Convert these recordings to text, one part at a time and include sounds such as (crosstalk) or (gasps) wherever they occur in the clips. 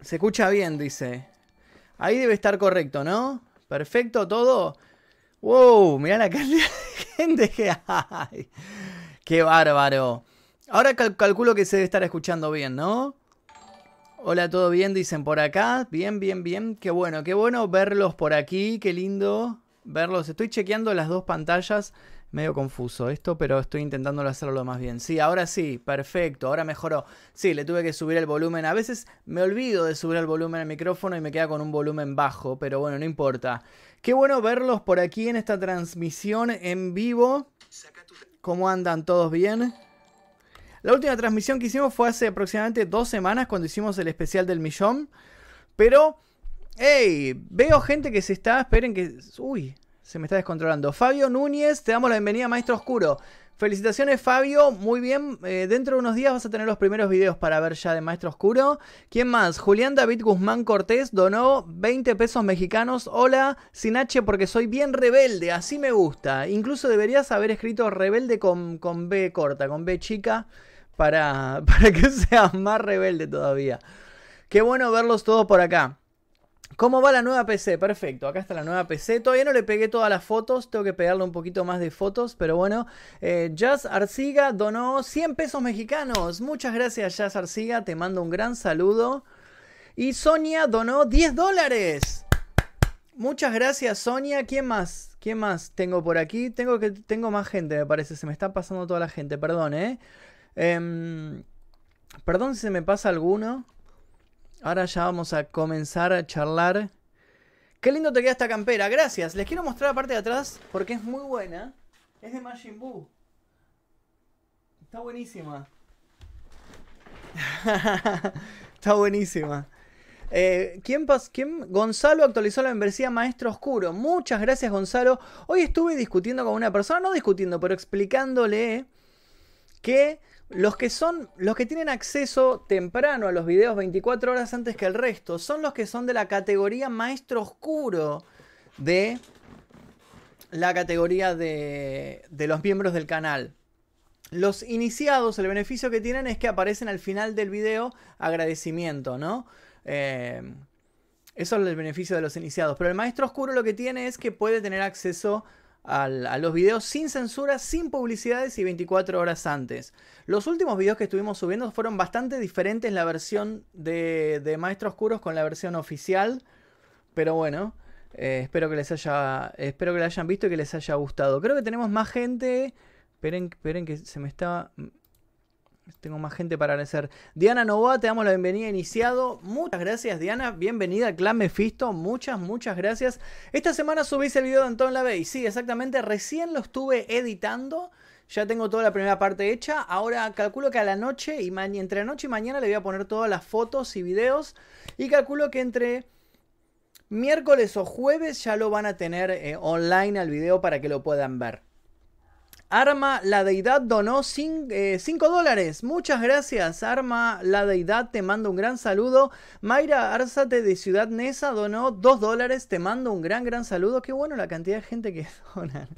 Se escucha bien, dice. Ahí debe estar correcto, ¿no? Perfecto todo. Wow, mira la cantidad de (laughs) gente que hay. Qué bárbaro. Ahora calculo que se debe estar escuchando bien, ¿no? Hola, ¿todo bien? Dicen por acá. Bien, bien, bien. Qué bueno, qué bueno verlos por aquí. Qué lindo verlos. Estoy chequeando las dos pantallas medio confuso esto, pero estoy intentando hacerlo más bien. Sí, ahora sí, perfecto, ahora mejoró. Sí, le tuve que subir el volumen. A veces me olvido de subir el volumen al micrófono y me queda con un volumen bajo, pero bueno, no importa. Qué bueno verlos por aquí en esta transmisión en vivo. ¿Cómo andan todos bien? La última transmisión que hicimos fue hace aproximadamente dos semanas cuando hicimos el especial del millón. Pero, hey, veo gente que se está, esperen que... Uy, se me está descontrolando. Fabio Núñez, te damos la bienvenida, Maestro Oscuro. Felicitaciones, Fabio. Muy bien. Eh, dentro de unos días vas a tener los primeros videos para ver ya de Maestro Oscuro. ¿Quién más? Julián David Guzmán Cortés donó 20 pesos mexicanos. Hola, sin H porque soy bien rebelde. Así me gusta. Incluso deberías haber escrito rebelde con, con B corta, con B chica, para, (laughs) para que seas más rebelde todavía. Qué bueno verlos todos por acá. ¿Cómo va la nueva PC? Perfecto, acá está la nueva PC. Todavía no le pegué todas las fotos, tengo que pegarle un poquito más de fotos, pero bueno. Eh, Jazz Arciga donó 100 pesos mexicanos. Muchas gracias Jazz Arciga, te mando un gran saludo. Y Sonia donó 10 dólares. Muchas gracias Sonia. ¿Quién más? ¿Quién más tengo por aquí? Tengo, que, tengo más gente, me parece. Se me está pasando toda la gente, perdón, ¿eh? Em, perdón si se me pasa alguno. Ahora ya vamos a comenzar a charlar. Qué lindo te queda esta campera, gracias. Les quiero mostrar la parte de atrás porque es muy buena. Es de Majin Buu. Está buenísima. (laughs) Está buenísima. Eh, ¿quién, ¿quién, Gonzalo actualizó la membresía Maestro Oscuro. Muchas gracias, Gonzalo. Hoy estuve discutiendo con una persona, no discutiendo, pero explicándole que los que son, los que tienen acceso temprano a los videos 24 horas antes que el resto, son los que son de la categoría maestro oscuro de la categoría de, de los miembros del canal. Los iniciados, el beneficio que tienen es que aparecen al final del video agradecimiento, ¿no? Eh, eso es el beneficio de los iniciados. Pero el maestro oscuro lo que tiene es que puede tener acceso los videos sin censura, sin publicidades y 24 horas antes. Los últimos videos que estuvimos subiendo fueron bastante diferentes la versión de, de Maestros Oscuros con la versión oficial. Pero bueno, eh, espero, que les haya, espero que la hayan visto y que les haya gustado. Creo que tenemos más gente. Esperen, esperen que se me está tengo más gente para agradecer. Diana Novoa, te damos la bienvenida iniciado. Muchas gracias, Diana. Bienvenida al Clan Mephisto. Muchas, muchas gracias. Esta semana subís el video de Anton Lavey. Sí, exactamente. Recién lo estuve editando. Ya tengo toda la primera parte hecha. Ahora calculo que a la noche y entre la noche y mañana le voy a poner todas las fotos y videos. Y calculo que entre miércoles o jueves ya lo van a tener eh, online al video para que lo puedan ver. Arma la Deidad donó 5 eh, dólares. Muchas gracias, Arma la Deidad. Te mando un gran saludo. Mayra Arzate de Ciudad Nesa donó 2 dólares. Te mando un gran, gran saludo. Qué bueno la cantidad de gente que (laughs) dona.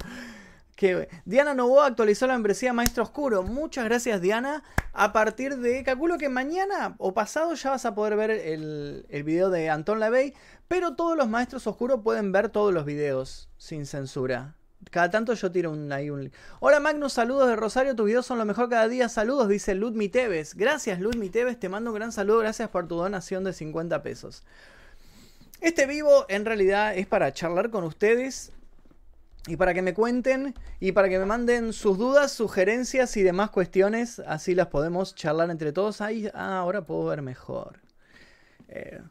Diana Novoa actualizó la membresía Maestro Oscuro. Muchas gracias, Diana. A partir de. Calculo que mañana o pasado ya vas a poder ver el, el video de Anton Lavey. Pero todos los Maestros Oscuros pueden ver todos los videos sin censura. Cada tanto yo tiro un, ahí un... Hola Magnus, saludos de Rosario, tus videos son lo mejor cada día. Saludos, dice Ludmi Tevez. Gracias Ludmi Tevez, te mando un gran saludo, gracias por tu donación de 50 pesos. Este vivo en realidad es para charlar con ustedes y para que me cuenten y para que me manden sus dudas, sugerencias y demás cuestiones. Así las podemos charlar entre todos. Ahí, ah, ahora puedo ver mejor. Eh,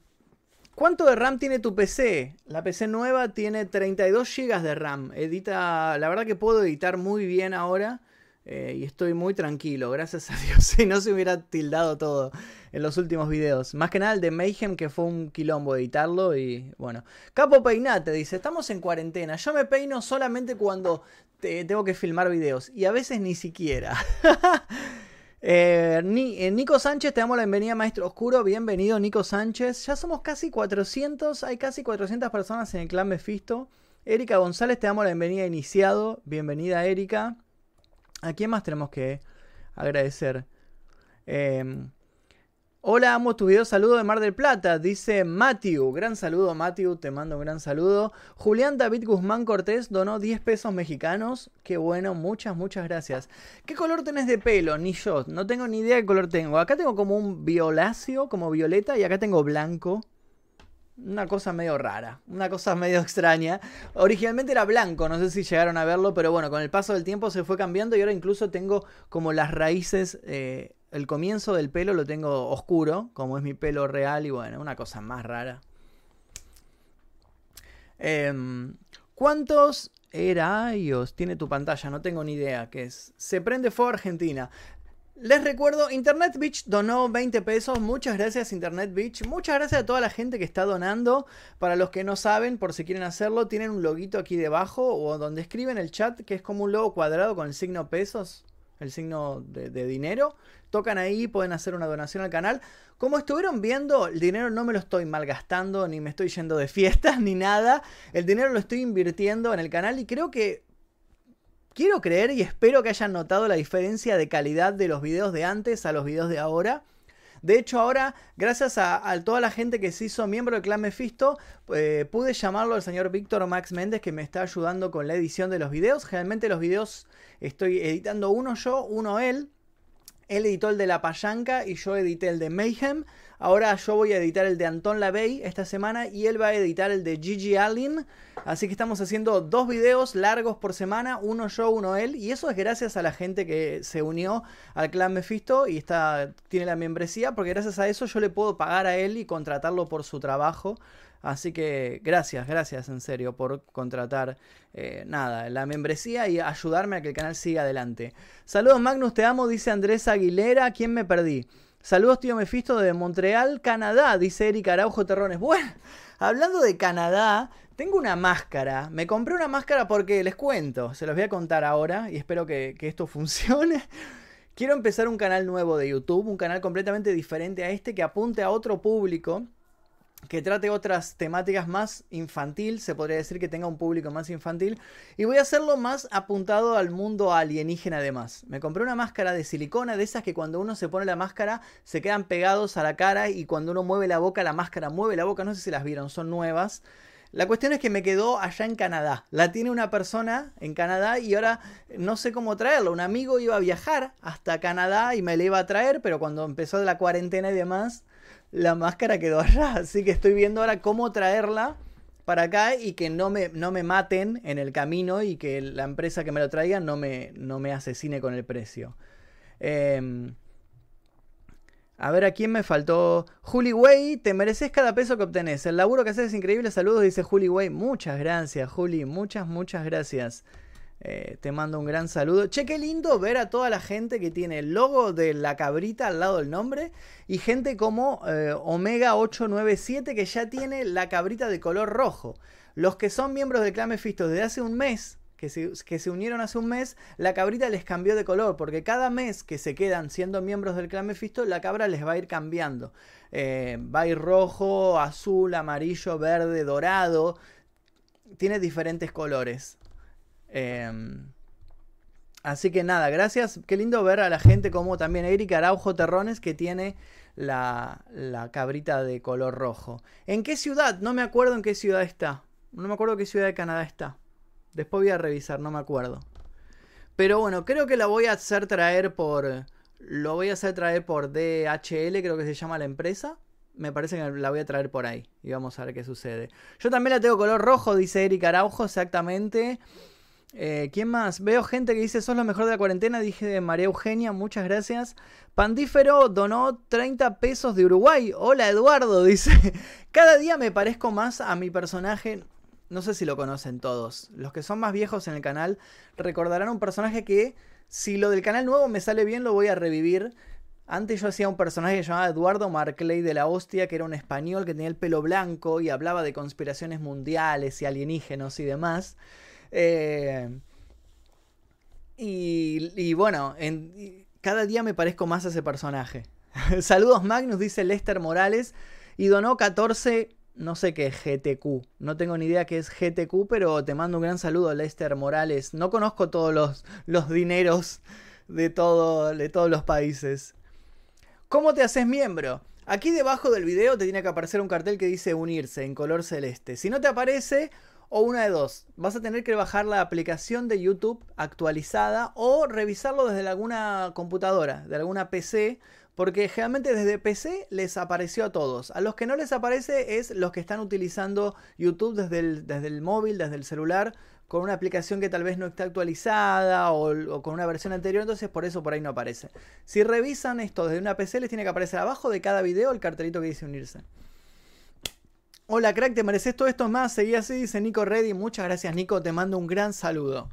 ¿Cuánto de RAM tiene tu PC? La PC nueva tiene 32 GB de RAM. Edita, la verdad que puedo editar muy bien ahora. Eh, y estoy muy tranquilo, gracias a (laughs) Dios. Si no se hubiera tildado todo en los últimos videos. Más que nada el de Mayhem, que fue un quilombo editarlo. Y bueno. Capo Peinate dice: Estamos en cuarentena. Yo me peino solamente cuando tengo que filmar videos. Y a veces ni siquiera. (laughs) Eh, eh, Nico Sánchez, te damos la bienvenida, Maestro Oscuro. Bienvenido, Nico Sánchez. Ya somos casi 400, hay casi 400 personas en el clan Mephisto. Erika González, te damos la bienvenida iniciado. Bienvenida, Erika. ¿A quién más tenemos que agradecer? Em, Hola, amo tu video. Saludo de Mar del Plata. Dice Matthew. Gran saludo, Matthew. Te mando un gran saludo. Julián David Guzmán Cortés donó 10 pesos mexicanos. Qué bueno, muchas, muchas gracias. ¿Qué color tenés de pelo? Ni yo. No tengo ni idea qué color tengo. Acá tengo como un violáceo, como violeta, y acá tengo blanco. Una cosa medio rara, una cosa medio extraña. Originalmente era blanco, no sé si llegaron a verlo, pero bueno, con el paso del tiempo se fue cambiando y ahora incluso tengo como las raíces eh, el comienzo del pelo lo tengo oscuro, como es mi pelo real, y bueno, una cosa más rara. Em, ¿Cuántos erayos tiene tu pantalla? No tengo ni idea qué es. Se prende fuego Argentina. Les recuerdo, Internet Beach donó 20 pesos. Muchas gracias, Internet Beach. Muchas gracias a toda la gente que está donando. Para los que no saben, por si quieren hacerlo, tienen un loguito aquí debajo o donde escriben el chat, que es como un logo cuadrado con el signo pesos, el signo de, dinero tocan ahí, pueden hacer una donación al canal. Como estuvieron viendo, el dinero no me lo estoy malgastando, ni me estoy yendo de fiestas, (laughs) ni nada. El dinero lo estoy invirtiendo en el canal y creo que... Quiero creer y espero que hayan notado la diferencia de calidad de los videos de antes a los videos de ahora. De hecho, ahora, gracias a, toda la gente que se hizo miembro del Clan Mephisto, eh, pude llamarlo al señor Víctor Max Méndez que me está ayudando con la edición de los videos. Generalmente los videos estoy editando uno yo, uno él. Él editó el de La Payanca y yo edité el de Mayhem. Ahora yo voy a editar el de Anton LaVey esta semana y él va a editar el de Gigi Allen. Así que estamos haciendo dos videos largos por semana, uno yo, uno él. Y eso es gracias a la gente que se unió al clan Mephisto y está, tiene la membresía, porque gracias a eso yo le puedo pagar a él y contratarlo por su trabajo. Así que gracias, gracias en serio por contratar eh, nada, la membresía y ayudarme a que el canal siga adelante. Saludos Magnus, te amo, dice Andrés Aguilera. ¿Quién me perdí? Saludos tío Mefisto de Montreal, Canadá, dice Eric Araujo Terrones. Bueno, hablando de Canadá, tengo una máscara. Me compré una máscara porque les cuento, se los voy a contar ahora y espero que, que esto (laughs) funcione. Quiero empezar un canal nuevo de YouTube, un canal completamente diferente a este que apunte a otro público que trate otras temáticas más infantil, se podría decir que tenga un público más infantil, y voy a hacerlo más apuntado al mundo alienígena además. Me compré una máscara de silicona, de esas que cuando uno se pone la máscara se quedan pegados a la cara y cuando uno mueve la boca, la máscara mueve la boca, no sé si las vieron, son nuevas. La cuestión es que me quedó allá en Canadá. La tiene una persona en Canadá y ahora no sé cómo traerla. Un amigo iba a viajar hasta Canadá y me la iba a traer, pero cuando empezó la cuarentena y demás, la máscara quedó (laughs) allá. Así que estoy viendo ahora cómo traerla para acá y que no me, no me maten en el camino y que la empresa que me lo traiga no me, no me asesine con el precio. Em, a ver, ¿a quién me faltó? Juli Way, te mereces cada peso que obtenés. El laburo que haces es increíble. Saludos, dice Juli Way. Muchas gracias, Juli. Muchas, muchas gracias. Eh, te mando un gran saludo. Che, qué lindo ver a toda la gente que tiene el logo de la cabrita al lado del nombre. Y gente como eh, Omega 897 que ya tiene la cabrita de color rojo. Los que son miembros del Clan Mephisto desde hace un mes, que se, que se, unieron hace un mes, la cabrita les cambió de color. Porque cada mes que se quedan siendo miembros del Clan Mephisto, la cabra les va a ir cambiando. Eh, va a ir rojo, azul, amarillo, verde, dorado. Tiene diferentes colores. Em, así que nada, gracias. Qué lindo ver a la gente como también Erika Araujo Terrones que tiene la, la cabrita de color rojo. ¿En qué ciudad? No me acuerdo en qué ciudad está. No me acuerdo qué ciudad de Canadá está. Después voy a revisar, no me acuerdo. Pero bueno, creo que la voy a hacer traer por... Lo voy a hacer traer por DHL, creo que se llama la empresa. Me parece que la voy a traer por ahí. Y vamos a ver qué sucede. Yo también la tengo color rojo, dice Erika Araujo, exactamente. Eh, ¿Quién más? Veo gente que dice, sos lo mejor de la cuarentena. Dije María Eugenia, muchas gracias. Pandífero donó 30 pesos de Uruguay. Hola Eduardo, (laughs) dice. Cada día me parezco más a mi personaje. No sé si lo conocen todos. Los que son más viejos en el canal recordarán un personaje que, si lo del canal nuevo me sale bien, lo voy a revivir. Antes yo hacía un personaje llamado Eduardo Marclay de la Hostia, que era un español que tenía el pelo blanco y hablaba de conspiraciones mundiales y alienígenos y demás. Eh, y, bueno, en, cada día me parezco más a ese personaje. (laughs) Saludos Magnus, dice Lester Morales. Y donó 14, no sé qué GTQ. No tengo ni idea qué es GTQ, pero te mando un gran saludo, Lester Morales. No conozco todos los, los dineros de, todo, de todos los países. ¿Cómo te haces miembro? Aquí debajo del video te tiene que aparecer un cartel que dice unirse en color celeste. Si no te aparece, o una de dos, vas a tener que bajar la aplicación de YouTube actualizada o revisarlo desde alguna computadora, de alguna PC, porque generalmente desde PC les apareció a todos. A los que no les aparece es los que están utilizando YouTube desde el, desde el móvil, desde el celular, con una aplicación que tal vez no está actualizada o, con una versión anterior, entonces por eso por ahí no aparece. Si revisan esto desde una PC, les tiene que aparecer abajo de cada video el cartelito que dice unirse. Hola crack, te mereces todo esto más. Seguí así, dice Nico Reddy. Muchas gracias, Nico. Te mando un gran saludo.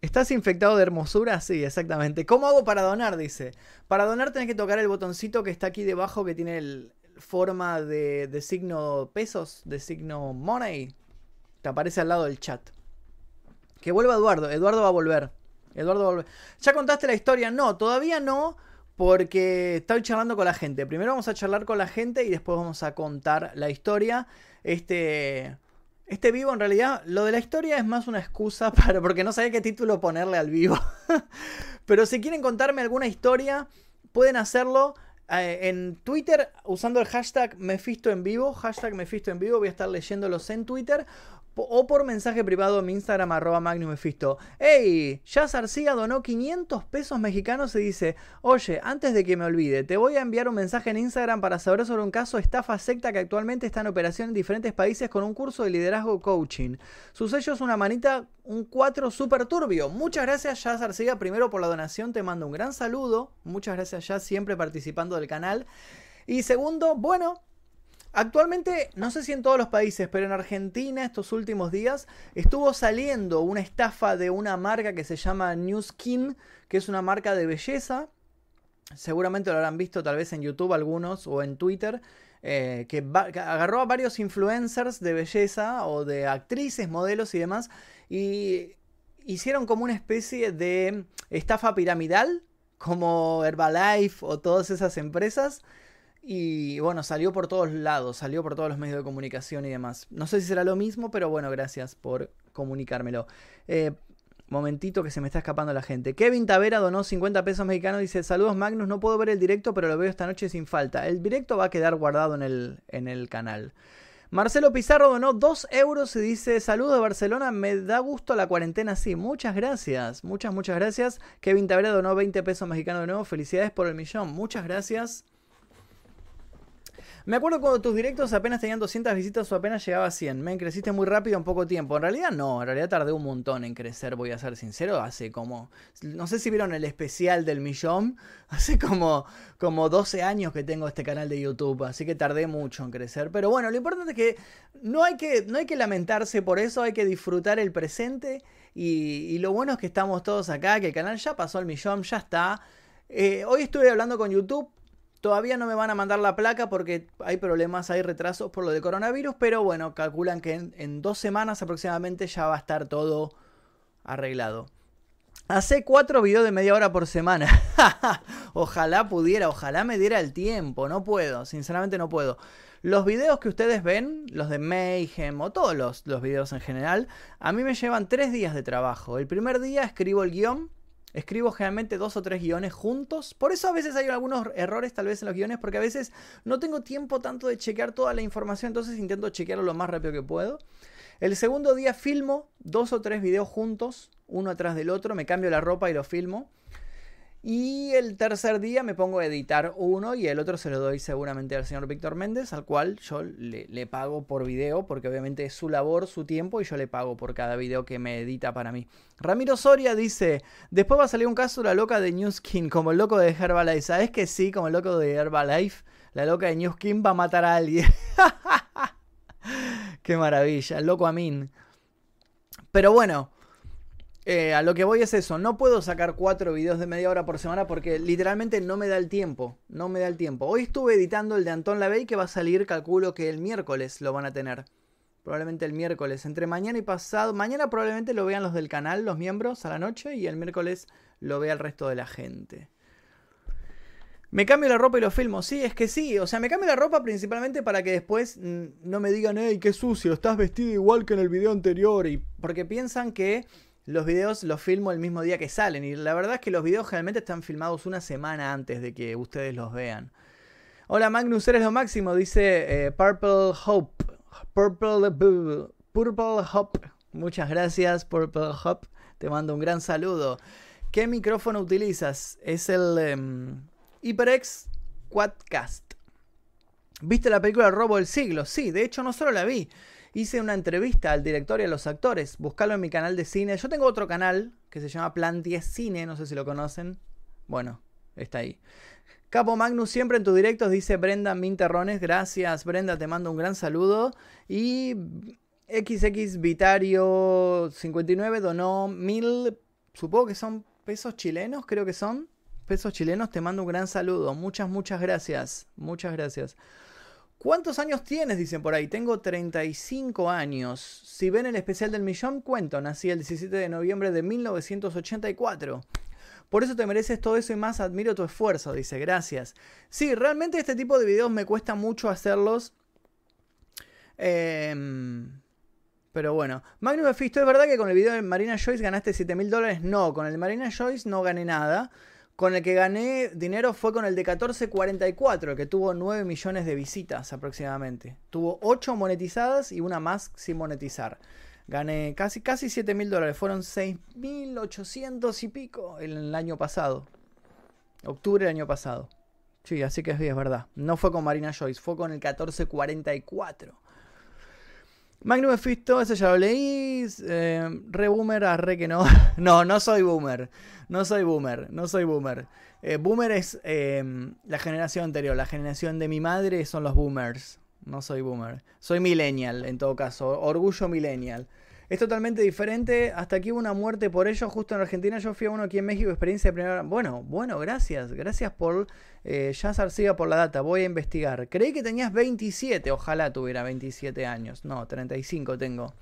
¿Estás infectado de hermosura? Sí, exactamente. ¿Cómo hago para donar? Dice. Para donar tenés que tocar el botoncito que está aquí debajo que tiene el forma de, de signo pesos, de signo money. Te aparece al lado del chat. Que vuelva Eduardo. Eduardo va a volver. Eduardo va a volver. ¿Ya contaste la historia? No, todavía no. Porque estoy charlando con la gente. Primero vamos a charlar con la gente y después vamos a contar la historia. Este. Este vivo en realidad, lo de la historia es más una excusa (laughs) para, porque no sabía qué título ponerle al vivo. (laughs) Pero si quieren contarme alguna historia, pueden hacerlo eh, en Twitter usando el hashtag Mefisto en vivo. Hashtag Mefisto en vivo, voy a estar leyéndolos en Twitter o por mensaje privado en Instagram arroba Mefisto. ¡Ey! Jazz Arcía donó 500 pesos mexicanos y dice, oye, antes de que me olvide, te voy a enviar un mensaje en Instagram para saber sobre un caso estafa secta que actualmente está en operación en diferentes países con un curso de liderazgo coaching. Su sello es una manita, un 4 super turbio. Muchas gracias Jazz Arcía primero por la donación, te mando un gran saludo. Muchas gracias Jazz siempre participando del canal. Y segundo, bueno, Actualmente, no sé si en todos los países, pero en Argentina estos últimos días estuvo saliendo una estafa de una marca que se llama New Skin, que es una marca de belleza. Seguramente lo habrán visto tal vez en YouTube algunos o en Twitter. Eh, que, que, agarró a varios influencers de belleza o de actrices, modelos y demás. Y hicieron como una especie de estafa piramidal, como Herbalife o todas esas empresas. Y bueno, salió por todos lados, salió por todos los medios de comunicación y demás. No sé si será lo mismo, pero bueno, gracias por comunicármelo. Eh, momentito que se me está escapando la gente. Kevin Tavera donó 50 pesos mexicanos. Dice: Saludos Magnus, no puedo ver el directo, pero lo veo esta noche sin falta. El directo va a quedar guardado en el, en el canal. Marcelo Pizarro donó 2 euros y dice: Saludos de Barcelona, me da gusto la cuarentena sí. Muchas gracias, muchas, muchas gracias. Kevin Tavera donó 20 pesos mexicanos de nuevo. Felicidades por el millón, muchas gracias. Me acuerdo cuando tus directos apenas tenían 200 visitas o apenas llegaba a 100. Me creciste muy rápido en poco tiempo. En realidad no, en realidad tardé un montón en crecer, voy a ser sincero. Hace como, no sé si vieron el especial del millón. (laughs) Hace como, como 12 años que tengo este canal de YouTube, así que tardé mucho en crecer. Pero bueno, lo importante es que no hay que, no hay que lamentarse por eso, hay que disfrutar el presente. Y, lo bueno es que estamos todos acá, que el canal ya pasó el millón, ya está. Eh, hoy estuve hablando con YouTube Todavía no me van a mandar la placa porque hay problemas, hay retrasos por lo de coronavirus, pero bueno, calculan que en, dos semanas aproximadamente ya va a estar todo arreglado. Hace cuatro videos de media hora por semana. (laughs) ojalá pudiera, ojalá me diera el tiempo. No puedo, sinceramente no puedo. Los videos que ustedes ven, los de Mayhem o todos los, los videos en general, a mí me llevan tres días de trabajo. El primer día escribo el guion, Escribo generalmente dos o tres guiones juntos. Por eso a veces hay algunos errores tal vez en los guiones, porque a veces no tengo tiempo tanto de chequear toda la información, entonces intento chequearlo lo más rápido que puedo. El segundo día filmo dos o tres videos juntos, uno atrás del otro, me cambio la ropa y lo filmo. Y el tercer día me pongo a editar uno y el otro se lo doy seguramente al señor Víctor Méndez, al cual yo le, pago por video, porque obviamente es su labor, su tiempo, y yo le pago por cada video que me edita para mí. Ramiro Soria dice, después va a salir un caso de la loca de New Skin, como el loco de Herbalife. ¿Sabes que sí? Como el loco de Herbalife, la loca de New Skin va a matar a alguien. (laughs) Qué maravilla, el loco Amin. Pero bueno, eh, a lo que voy es eso, no puedo sacar cuatro videos de media hora por semana porque literalmente no me da el tiempo, no me da el tiempo. Hoy estuve editando el de Anton Lavey que va a salir, calculo que el miércoles lo van a tener. Probablemente el miércoles, entre mañana y pasado. Mañana probablemente lo vean los del canal, los miembros, a la noche y el miércoles lo vea el resto de la gente. Me cambio la ropa y lo filmo. Sí, es que sí. O sea, me cambio la ropa principalmente para que después no me digan, hey, qué sucio, estás vestido igual que en el video anterior. Y porque piensan que los videos los filmo el mismo día que salen. Y la verdad es que los videos generalmente están filmados una semana antes de que ustedes los vean. Hola Magnus, eres lo máximo, dice eh, Purple Hope. Purple, Purple Hope. Muchas gracias, Purple Hope. Te mando un gran saludo. ¿Qué micrófono utilizas? Es el em, HyperX Quadcast. ¿Viste la película Robo del Siglo? Sí, de hecho no solo la vi. Hice una entrevista al director y a los actores. Buscalo en mi canal de cine. Yo tengo otro canal que se llama Plan 10 Cine, no sé si lo conocen. Bueno, está ahí. Capo Magnus, siempre en tus directos, dice Brenda Minterrones. Gracias, Brenda, te mando un gran saludo. Y XX Vitario 59 donó mil, supongo que son pesos chilenos, creo que son. Pesos chilenos, te mando un gran saludo. Muchas, muchas gracias. Muchas gracias. ¿Cuántos años tienes? Dicen por ahí. Tengo 35 años. Si ven el especial del millón, cuento. Nací el 17 de noviembre de 1984. Por eso te mereces todo eso y más. Admiro tu esfuerzo, dice. Gracias. Sí, realmente este tipo de videos me cuesta mucho hacerlos. Em, pero bueno. Magnus Mephisto, ¿es verdad que con el video de Marina Joyce ganaste 7 mil dólares? No, con el de Marina Joyce no gané nada. Con el que gané dinero fue con el de 1444, que tuvo 9 millones de visitas aproximadamente. Tuvo 8 monetizadas y una más sin monetizar. Gané casi, casi 7 mil dólares. Fueron 6.800 y pico el año pasado. Octubre del año pasado. Sí, así que es, es verdad. No fue con Marina Joyce, fue con el 1444. Magnum Mephisto, ese ya lo leí. Eh, re boomer, arre que no. (laughs) no, no soy boomer. No soy boomer. No soy boomer. Eh, boomer es eh, la generación anterior. La generación de mi madre son los boomers. No soy boomer. Soy millennial, en todo caso. Orgullo millennial. Es totalmente diferente. Hasta aquí hubo una muerte por ello. Justo en Argentina yo fui a uno aquí en México, experiencia de primera. Bueno, bueno, gracias. Gracias por eh, Jazz Arcilla por la data. Voy a investigar. Creí que tenías 27. Ojalá tuviera 27 años. No, 35 tengo.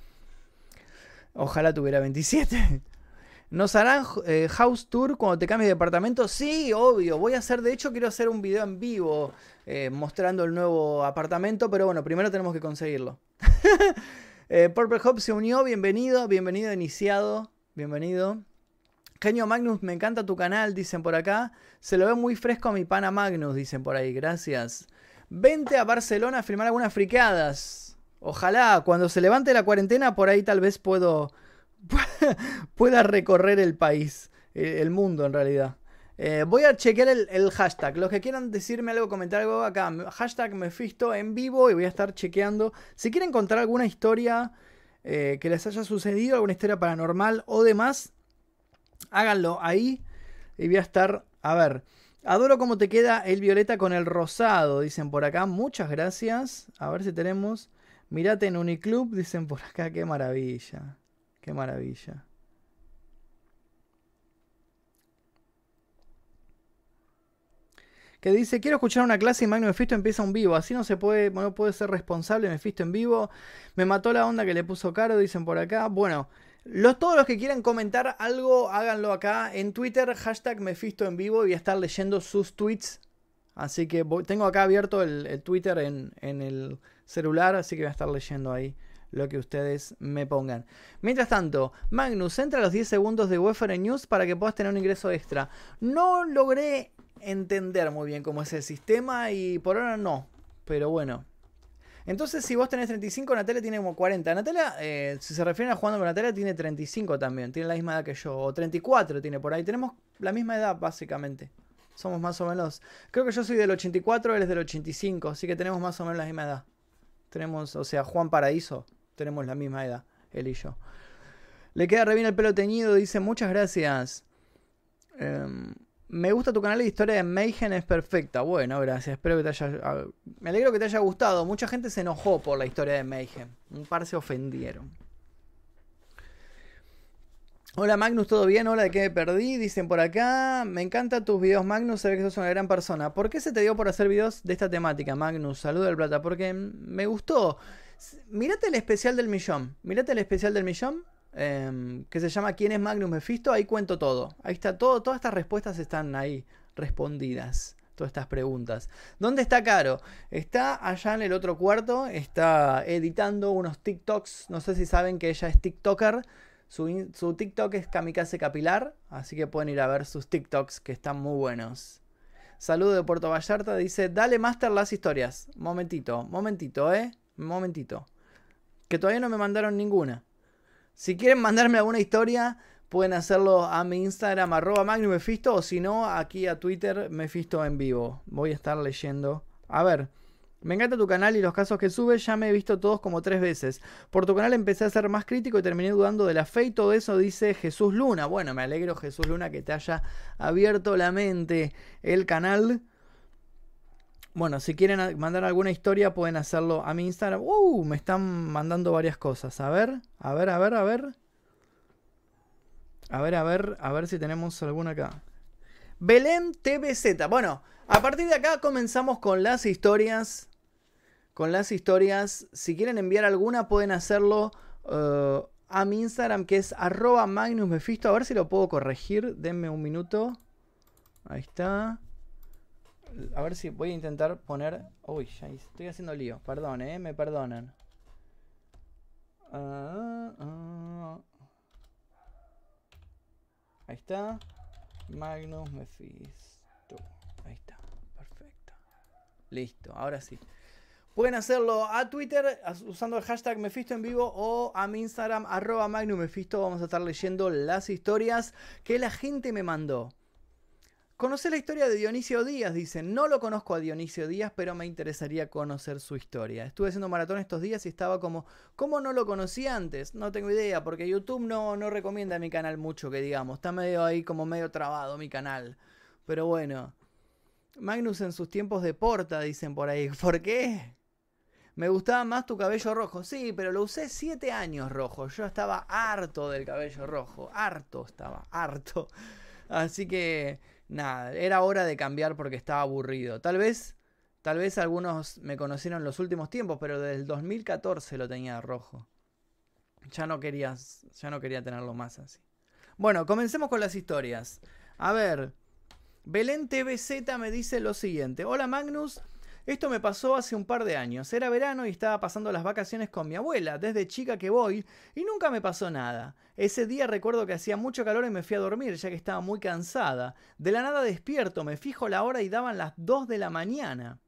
Ojalá tuviera 27. (laughs) ¿Nos harán eh, house tour cuando te cambies de departamento? Sí, obvio. Voy a hacer, de hecho, quiero hacer un video en vivo eh, mostrando el nuevo apartamento, pero bueno, primero tenemos que conseguirlo. (laughs) Eh, Purple Hop se unió, bienvenido, bienvenido iniciado, bienvenido. Genio Magnus, me encanta tu canal, dicen por acá. Se lo ve muy fresco a mi pana Magnus, dicen por ahí, gracias. Vente a Barcelona a filmar algunas fricadas. Ojalá, cuando se levante la cuarentena, por ahí tal vez puedo (laughs) pueda recorrer el país, el mundo en realidad. Eh, voy a chequear el, hashtag. Los que quieran decirme algo, comentar algo acá, hashtag Mephisto en vivo y voy a estar chequeando. Si quieren contar alguna historia eh, que les haya sucedido, alguna historia paranormal o demás, háganlo ahí y voy a estar. A ver, adoro cómo te queda el violeta con el rosado, dicen por acá. Muchas gracias. A ver si tenemos. Mirate en Uniclub, dicen por acá. Qué maravilla. Qué maravilla. Que dice, quiero escuchar una clase y Magno Mephisto empieza un vivo. Así no se puede, no puede ser responsable Mephisto en vivo. Me mató la onda que le puso Caro, dicen por acá. Bueno, los, todos los que quieran comentar algo, háganlo acá en Twitter, hashtag Mephisto en vivo y voy a estar leyendo sus tweets. Así que tengo acá abierto el, Twitter en, en, el celular, así que voy a estar leyendo ahí lo que ustedes me pongan. Mientras tanto, Magnus, entra a los 10 segundos de Wefere News para que puedas tener un ingreso extra. No logré entender muy bien cómo es el sistema y por ahora no. Pero bueno. Entonces, si vos tenés 35, Natalia tiene como 40. Natalia, eh, si se refieren a jugando con Natalia, tiene 35 también. Tiene la misma edad que yo. O 34 tiene por ahí. Tenemos la misma edad, básicamente. Somos más o menos. Creo que yo soy del 84, él es del 85. Así que tenemos más o menos la misma edad. Tenemos, o sea, Juan Paraíso. Tenemos la misma edad, él y yo. Le queda re bien el pelo teñido, dice muchas gracias. Eh, me gusta tu canal, la historia de Mayhem es perfecta. Bueno, gracias. Espero que te haya. Me alegro que te haya gustado. Mucha gente se enojó por la historia de Mayhem. Un par se ofendieron. Hola Magnus, ¿todo bien? Hola, ¿de qué me perdí? Dicen por acá. Me encantan tus videos, Magnus. Se ve que sos una gran persona. ¿Por qué se te dio por hacer videos de esta temática, Magnus? Saludo del plata. Porque me gustó. Mírate el especial del millón. Mírate el especial del millón. Em, que se llama ¿Quién es Magnus Mephisto? Ahí cuento todo. Ahí está todo, todas estas respuestas están ahí respondidas. Todas estas preguntas. ¿Dónde está Caro? Está allá en el otro cuarto. Está editando unos TikToks. No sé si saben que ella es TikToker. Su, su, TikTok es Kamikaze Capilar, así que pueden ir a ver sus TikToks que están muy buenos. Saludo de Puerto Vallarta, dice, dale Master las historias. Momentito, momentito, eh. Momentito. Que todavía no me mandaron ninguna. Si quieren mandarme alguna historia, pueden hacerlo a mi Instagram, arroba Mefisto, o si no, aquí a Twitter, Mefisto en vivo. Voy a estar leyendo. A ver. Me encanta tu canal y los casos que subes, ya me he visto todos como tres veces. Por tu canal empecé a ser más crítico y terminé dudando de la fe y todo eso dice Jesús Luna. Bueno, me alegro Jesús Luna que te haya abierto la mente el canal. Bueno, si quieren mandar alguna historia pueden hacerlo a mi Instagram. Uh, me están mandando varias cosas. A ver, a ver, a ver, a ver. A ver, a ver, a ver si tenemos alguna acá. Belén TVZ. Bueno, a partir de acá comenzamos con las historias. Con las historias. Si quieren enviar alguna, pueden hacerlo uh, a mi Instagram, que es arroba. A ver si lo puedo corregir. Denme un minuto. Ahí está. A ver si voy a intentar poner. Uy, ya estoy haciendo lío. Perdón, eh. Me perdonan. Ah, ah. Ahí está. Magnus Mephisto. Ahí está. Perfecto. Listo. Ahora sí. Pueden hacerlo a Twitter usando el hashtag Mephisto en vivo o a mi Instagram arroba Mephisto. Vamos a estar leyendo las historias que la gente me mandó. Conocer la historia de Dionisio Díaz, dice. No lo conozco a Dionisio Díaz, pero me interesaría conocer su historia. Estuve haciendo maratón estos días y estaba como, ¿cómo no lo conocí antes? No tengo idea, porque YouTube no, no recomienda mi canal mucho, que digamos. Está medio ahí como medio trabado mi canal. Pero bueno. Magnus en sus tiempos de porta, dicen por ahí. (laughs) ¿Por qué? Me gustaba más tu cabello rojo. Sí, pero lo usé siete años rojo. Yo estaba harto del cabello rojo. Harto estaba, harto. Así que nada, era hora de cambiar porque estaba aburrido. Tal vez, tal vez algunos me conocieron en los últimos tiempos, pero desde el 2014 lo tenía rojo. Ya no quería, ya no quería tenerlo más así. Bueno, comencemos con las historias. A ver, Belén TVZ me dice lo siguiente. Hola Magnus, esto me pasó hace un par de años. Era verano y estaba pasando las vacaciones con mi abuela, desde chica que voy, y nunca me pasó nada. Ese día recuerdo que hacía mucho calor y me fui a dormir, ya que estaba muy cansada. De la nada despierto, me fijo la hora y daban las 2 de la mañana.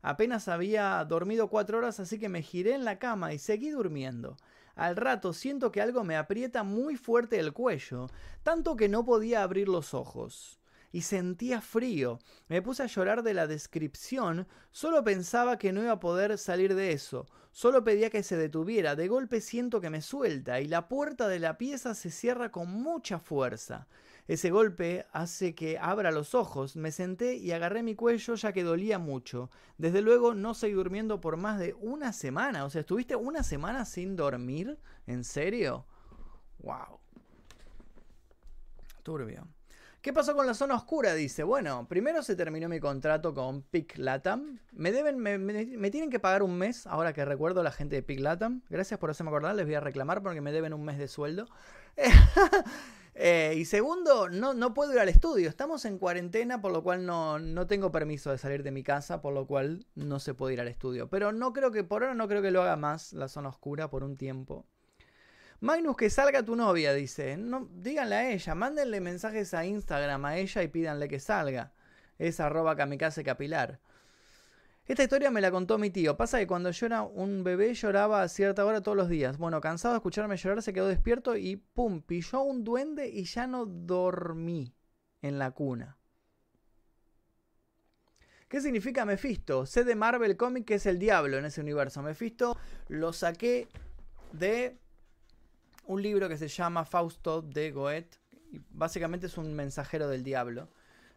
Apenas había dormido cuatro horas, así que me giré en la cama y seguí durmiendo. Al rato siento que algo me aprieta muy fuerte el cuello, tanto que no podía abrir los ojos y sentía frío. Me puse a llorar de la descripción, solo pensaba que no iba a poder salir de eso, solo pedía que se detuviera, de golpe siento que me suelta y la puerta de la pieza se cierra con mucha fuerza. Ese golpe hace que abra los ojos, me senté y agarré mi cuello ya que dolía mucho. Desde luego no seguí durmiendo por más de una semana, o sea, ¿estuviste una semana sin dormir? ¿En serio? ¡Wow! Turbio. ¿Qué pasó con la zona oscura? Dice, bueno, primero se terminó mi contrato con Pic Latam. Me deben, me, tienen que pagar un mes, ahora que recuerdo la gente de Pic Latam. Gracias por hacerme acordar, les voy a reclamar porque me deben un mes de sueldo. (laughs) Eh, y segundo, no, no puedo ir al estudio. Estamos en cuarentena, por lo cual no, no tengo permiso de salir de mi casa, por lo cual no se puede ir al estudio. Pero no creo que, por ahora no creo que lo haga más la zona oscura por un tiempo. Magnus, que salga tu novia, dice. No, díganle a ella, mándenle mensajes a Instagram a ella y pídanle que salga. Es arroba kamikaze capilar. Esta historia me la contó mi tío. Pasa que cuando yo era un bebé lloraba a cierta hora todos los días. Bueno, cansado de escucharme llorar, se quedó despierto y pum, pilló un duende y ya no dormí en la cuna. ¿Qué significa Mephisto? Sé de Marvel Comic que es el diablo en ese universo. Mephisto lo saqué de un libro que se llama Fausto de Goethe. Básicamente es un mensajero del diablo.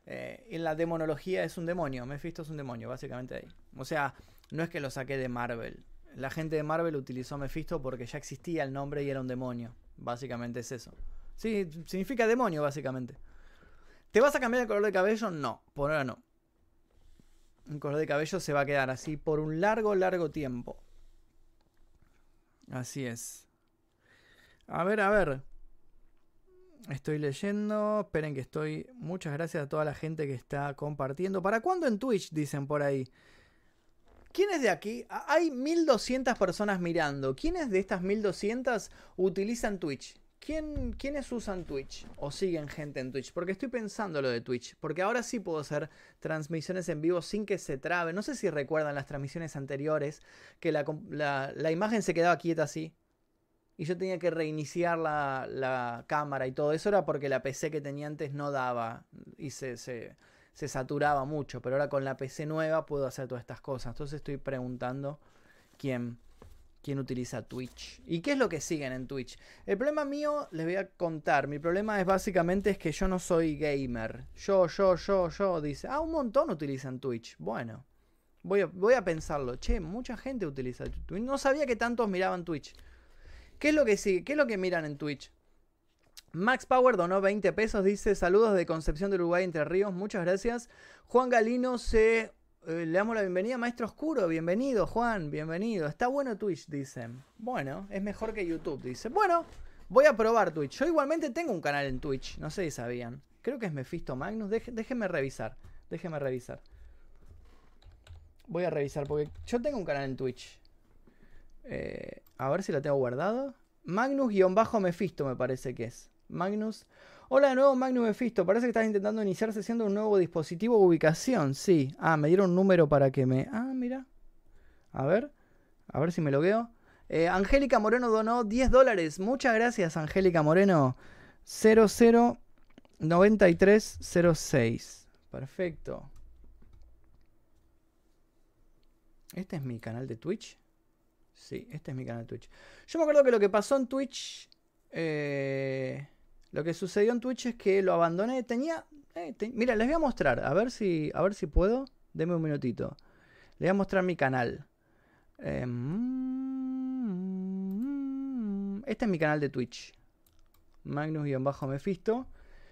Eh, en la demonología es un demonio. Mephisto es un demonio, básicamente ahí. O sea, no es que lo saqué de Marvel. La gente de Marvel utilizó Mephisto porque ya existía el nombre y era un demonio. Básicamente es eso. Sí, significa demonio, básicamente. ¿Te vas a cambiar el color de cabello? No, por ahora no. Un color de cabello se va a quedar así por un largo, largo tiempo. Así es. A ver, a ver. Estoy leyendo. Esperen que estoy. Muchas gracias a toda la gente que está compartiendo. ¿Para cuándo en Twitch? Dicen por ahí. ¿Quiénes de aquí? Hay 1200 personas mirando. ¿Quiénes de estas 1200 utilizan Twitch? ¿quién, ¿quiénes usan Twitch o siguen gente en Twitch? Porque estoy pensando lo de Twitch. Porque ahora sí puedo hacer transmisiones en vivo sin que se trabe. No sé si recuerdan las transmisiones anteriores que la, la imagen se quedaba quieta así y yo tenía que reiniciar la, cámara y todo eso era porque la PC que tenía antes no daba y se, se, saturaba mucho, pero ahora con la PC nueva puedo hacer todas estas cosas. Entonces estoy preguntando quién, quién utiliza Twitch y qué es lo que siguen en Twitch. El problema mío, les voy a contar, mi problema es básicamente es que yo no soy gamer. Yo, yo, yo, yo, dice, ah, un montón utilizan Twitch. Bueno. Voy voy a pensarlo. Che, mucha gente utiliza Twitch. No sabía que tantos miraban Twitch. ¿Qué es lo que sigue? ¿Qué es lo que miran en Twitch? Max Power donó 20 pesos, dice saludos de Concepción de Uruguay Entre Ríos, muchas gracias. Juan Galino se... Eh, le damos la bienvenida, Maestro Oscuro, bienvenido Juan, bienvenido. Está bueno Twitch, dicen. Bueno, es mejor que YouTube, dice. Bueno, voy a probar Twitch. Yo igualmente tengo un canal en Twitch, no sé si sabían. Creo que es Mephisto Magnus, déjenme revisar, déjenme revisar. Voy a revisar porque yo tengo un canal en Twitch. Eh, a ver si la tengo guardado. Magnus-Mephisto me parece que es. Magnus. Hola de nuevo, Magnus Mephisto. Parece que estás intentando iniciar sesión un nuevo dispositivo de ubicación. Sí. Ah, me dieron un número para que me. Ah, mira. A ver. A ver si me lo veo. Eh, Angélica Moreno donó 10 dólares. Muchas gracias, Angélica Moreno. 009306. Perfecto. Este es mi canal de Twitch. Sí, este es mi canal Twitch. Yo me acuerdo que lo que pasó en Twitch. Eh, lo que sucedió en Twitch es que lo abandoné. Tenía. Eh, mira, les voy a mostrar. A ver si. A ver si puedo. Deme un minutito. Les voy a mostrar mi canal. Em, este es mi canal de Twitch. Magnus-Mephisto.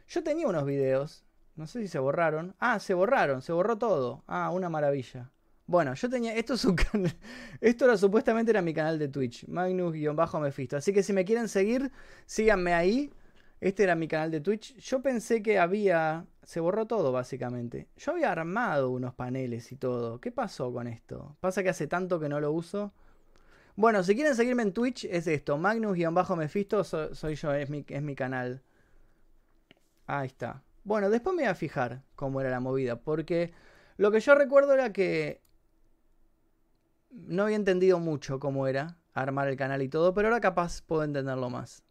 Yo tenía unos videos. No sé si se borraron. Ah, se borraron. Se borró todo. Ah, una maravilla. Bueno, yo tenía. Esto es un (laughs) canal. Esto era supuestamente era mi canal de Twitch. Magnus-Mephisto. Así que si me quieren seguir, síganme ahí. Este era mi canal de Twitch. Yo pensé que había. Se borró todo, básicamente. Yo había armado unos paneles y todo. ¿Qué pasó con esto? Pasa que hace tanto que no lo uso. Bueno, si quieren seguirme en Twitch, es esto. Magnus-Mephisto soy yo, es mi, es mi canal. Ahí está. Bueno, después me voy a fijar cómo era la movida. Porque lo que yo recuerdo era que no había entendido mucho cómo era armar el canal y todo, pero ahora capaz puedo entenderlo más.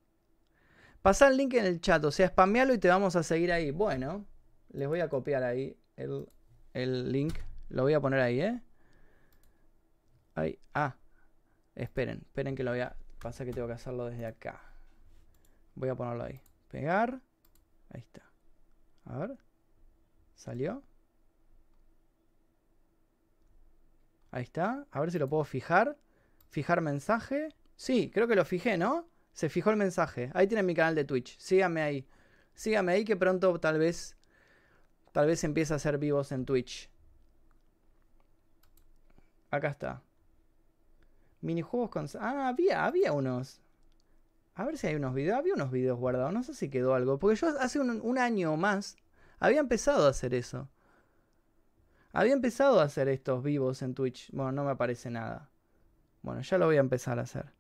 Pasa el link en el chat, o sea, spamealo y te vamos a seguir ahí. Bueno, les voy a copiar ahí el, el link. Lo voy a poner ahí, ¿eh? Ahí. Ah, esperen, esperen que lo voy a... Pasa que tengo que hacerlo desde acá. Voy a ponerlo ahí. Pegar. Ahí está. A ver. ¿Salió? Ahí está. A ver si lo puedo fijar. Fijar mensaje. Sí, creo que lo fijé, ¿no? Se fijó el mensaje. Ahí tienen mi canal de Twitch. Síganme ahí. Síganme ahí que pronto tal vez. Tal vez empiece a hacer vivos en Twitch. Acá está. Minijuegos con. Ah, había, había unos. A ver si hay unos videos. Había unos videos guardados. No sé si quedó algo. Porque yo hace un, un año o más había empezado a hacer eso. Había empezado a hacer estos vivos en Twitch. Bueno, no me aparece nada. Bueno, ya lo voy a empezar a hacer.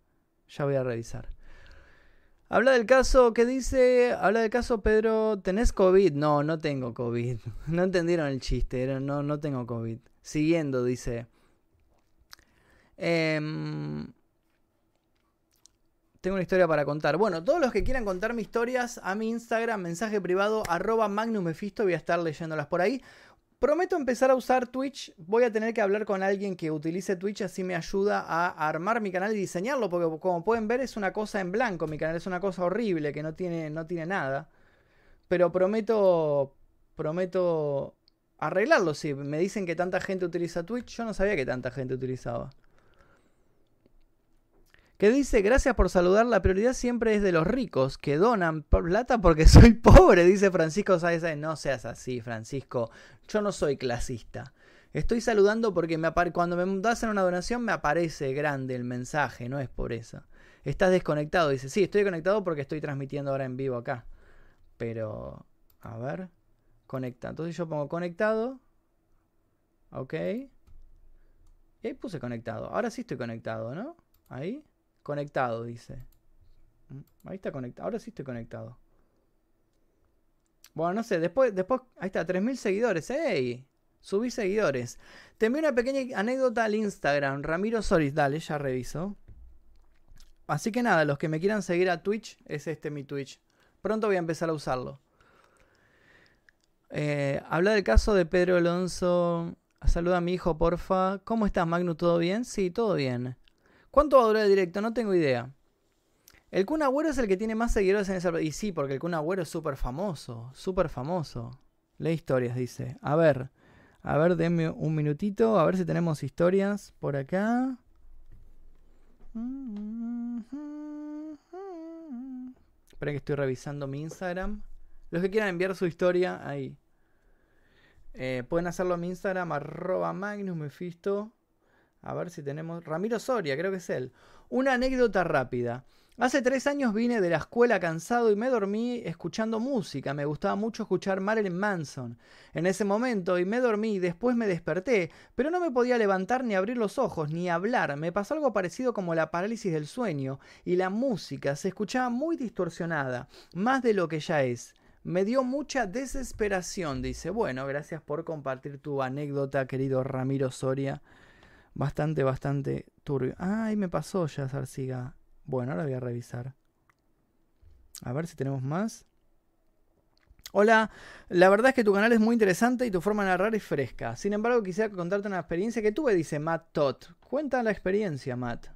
Ya voy a revisar. Habla del caso, ¿qué dice? Habla del caso, Pedro, ¿tenés COVID? No, no tengo COVID. (laughs) No entendieron el chiste, no, no tengo COVID. Siguiendo, dice. Em, tengo una historia para contar. Bueno, todos los que quieran contarme historias a mi Instagram, mensaje privado, arroba magnumefisto, voy a estar leyéndolas por ahí. Prometo empezar a usar Twitch. Voy a tener que hablar con alguien que utilice Twitch, así me ayuda a armar mi canal y diseñarlo, porque como pueden ver es una cosa en blanco, mi canal es una cosa horrible que no tiene, no tiene nada. Pero prometo, prometo arreglarlo. Si me dicen que tanta gente utiliza Twitch, yo no sabía que tanta gente utilizaba que dice, gracias por saludar, la prioridad siempre es de los ricos, que donan plata porque (laughs) soy pobre, dice Francisco Sáez. No seas así, Francisco, yo no soy clasista. Estoy saludando porque me cuando me hacen una donación me aparece grande el mensaje, no es por eso. Estás desconectado, dice, sí, estoy conectado porque estoy transmitiendo ahora en vivo acá. Pero, a ver, conecta. Entonces yo pongo conectado. Ok. Y ahí puse conectado. Ahora sí estoy conectado, ¿no? Ahí. Conectado, dice. Mm, ahí está conectado. Ahora sí estoy conectado. Bueno, no sé, después, después, ahí está, 3.000 seguidores. ¡Ey! Subí seguidores. Te envío una pequeña anécdota al Instagram. Ramiro Soris, dale, ya reviso. Así que nada, los que me quieran seguir a Twitch, es este mi Twitch. Pronto voy a empezar a usarlo. Eh, habla del caso de Pedro Alonso. Saluda a mi hijo, porfa. ¿Cómo estás, Magnu? ¿Todo bien? Sí, todo bien. ¿Cuánto va a durar el directo? No tengo idea. El Kun Agüero es el que tiene más seguidores en esa... Y sí, porque el Kun Agüero es súper famoso. Súper famoso. Lee historias, dice. A ver. A ver, denme un minutito. A ver si tenemos historias por acá. Esperen que estoy revisando mi Instagram. Los que quieran enviar su historia, ahí. Eh, pueden hacerlo en mi Instagram, arroba Magnus. A ver si tenemos. Ramiro Soria, creo que es él. Una anécdota rápida. Hace tres años vine de la escuela cansado y me dormí escuchando música. Me gustaba mucho escuchar Marilyn Manson. En ese momento y me dormí y después me desperté, pero no me podía levantar ni abrir los ojos ni hablar. Me pasó algo parecido como la parálisis del sueño y la música se escuchaba muy distorsionada, más de lo que ya es. Me dio mucha desesperación, dice. Bueno, gracias por compartir tu anécdota, querido Ramiro Soria. Bastante, bastante turbio. Ay, me pasó ya, Zarciga. Bueno, ahora voy a revisar. A ver si tenemos más. Hola, la verdad es que tu canal es muy interesante y tu forma de narrar es fresca. Sin embargo, quisiera contarte una experiencia que tuve, dice Matt Todd. Cuenta la experiencia, Matt.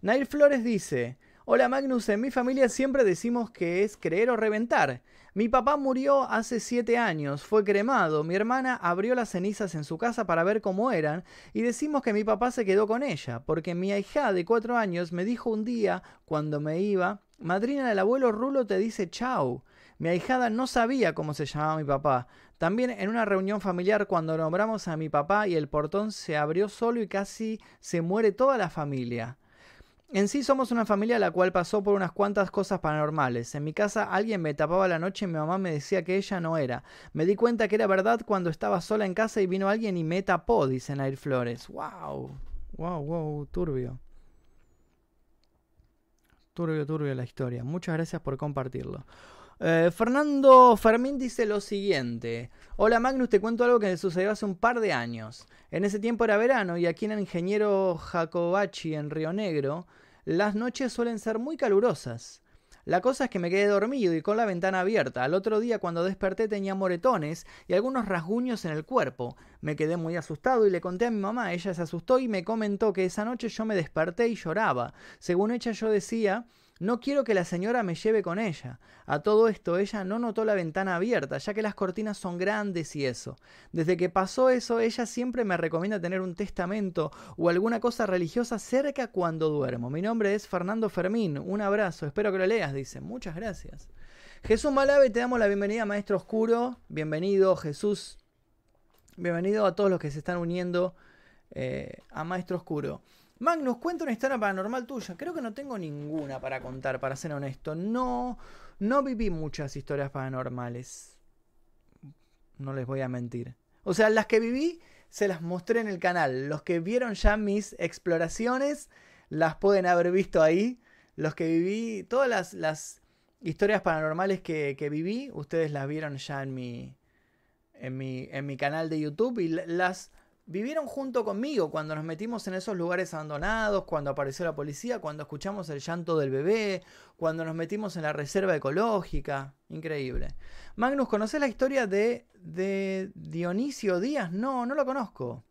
Nair Flores dice, Hola Magnus, en mi familia siempre decimos que es creer o reventar. Mi papá murió hace siete años, fue cremado, mi hermana abrió las cenizas en su casa para ver cómo eran y decimos que mi papá se quedó con ella, porque mi hija de cuatro años me dijo un día, cuando me iba, Madrina del abuelo Rulo te dice chau. Mi ahijada no sabía cómo se llamaba mi papá. También en una reunión familiar cuando nombramos a mi papá y el portón se abrió solo y casi se muere toda la familia. En sí somos una familia la cual pasó por unas cuantas cosas paranormales. En mi casa alguien me tapaba la noche y mi mamá me decía que ella no era. Me di cuenta que era verdad cuando estaba sola en casa y vino alguien y me tapó, dice Nair Flores. ¡Wow! ¡Wow, wow! Turbio. Turbio, turbio la historia. Muchas gracias por compartirlo. Eh, Fernando Fermín dice lo siguiente. Hola Magnus, te cuento algo que me sucedió hace un par de años. En ese tiempo era verano y aquí en el Ingeniero Jacobachi en Río Negro las noches suelen ser muy calurosas. La cosa es que me quedé dormido y con la ventana abierta. Al otro día cuando desperté tenía moretones y algunos rasguños en el cuerpo. Me quedé muy asustado y le conté a mi mamá. Ella se asustó y me comentó que esa noche yo me desperté y lloraba. Según ella yo decía no quiero que la señora me lleve con ella. A todo esto ella no notó la ventana abierta, ya que las cortinas son grandes y eso. Desde que pasó eso, ella siempre me recomienda tener un testamento o alguna cosa religiosa cerca cuando duermo. Mi nombre es Fernando Fermín. Un abrazo, espero que lo leas, dice. Muchas gracias. Jesús Malave, te damos la bienvenida, Maestro Oscuro. Bienvenido, Jesús. Bienvenido a todos los que se están uniendo eh, a Maestro Oscuro. Magnus, cuenta una historia paranormal tuya. Creo que no tengo ninguna para contar, para ser honesto. No, no viví muchas historias paranormales. No les voy a mentir. O sea, las que viví se las mostré en el canal. Los que vieron ya mis exploraciones las pueden haber visto ahí. Los que viví, todas las, las historias paranormales que, que, viví, ustedes las vieron ya en mi, en mi, en mi canal de YouTube y las vivieron junto conmigo cuando nos metimos en esos lugares abandonados, cuando apareció la policía, cuando escuchamos el llanto del bebé, cuando nos metimos en la reserva ecológica. Increíble. Magnus, ¿conoces la historia de, de Dionisio Díaz? No, no lo conozco.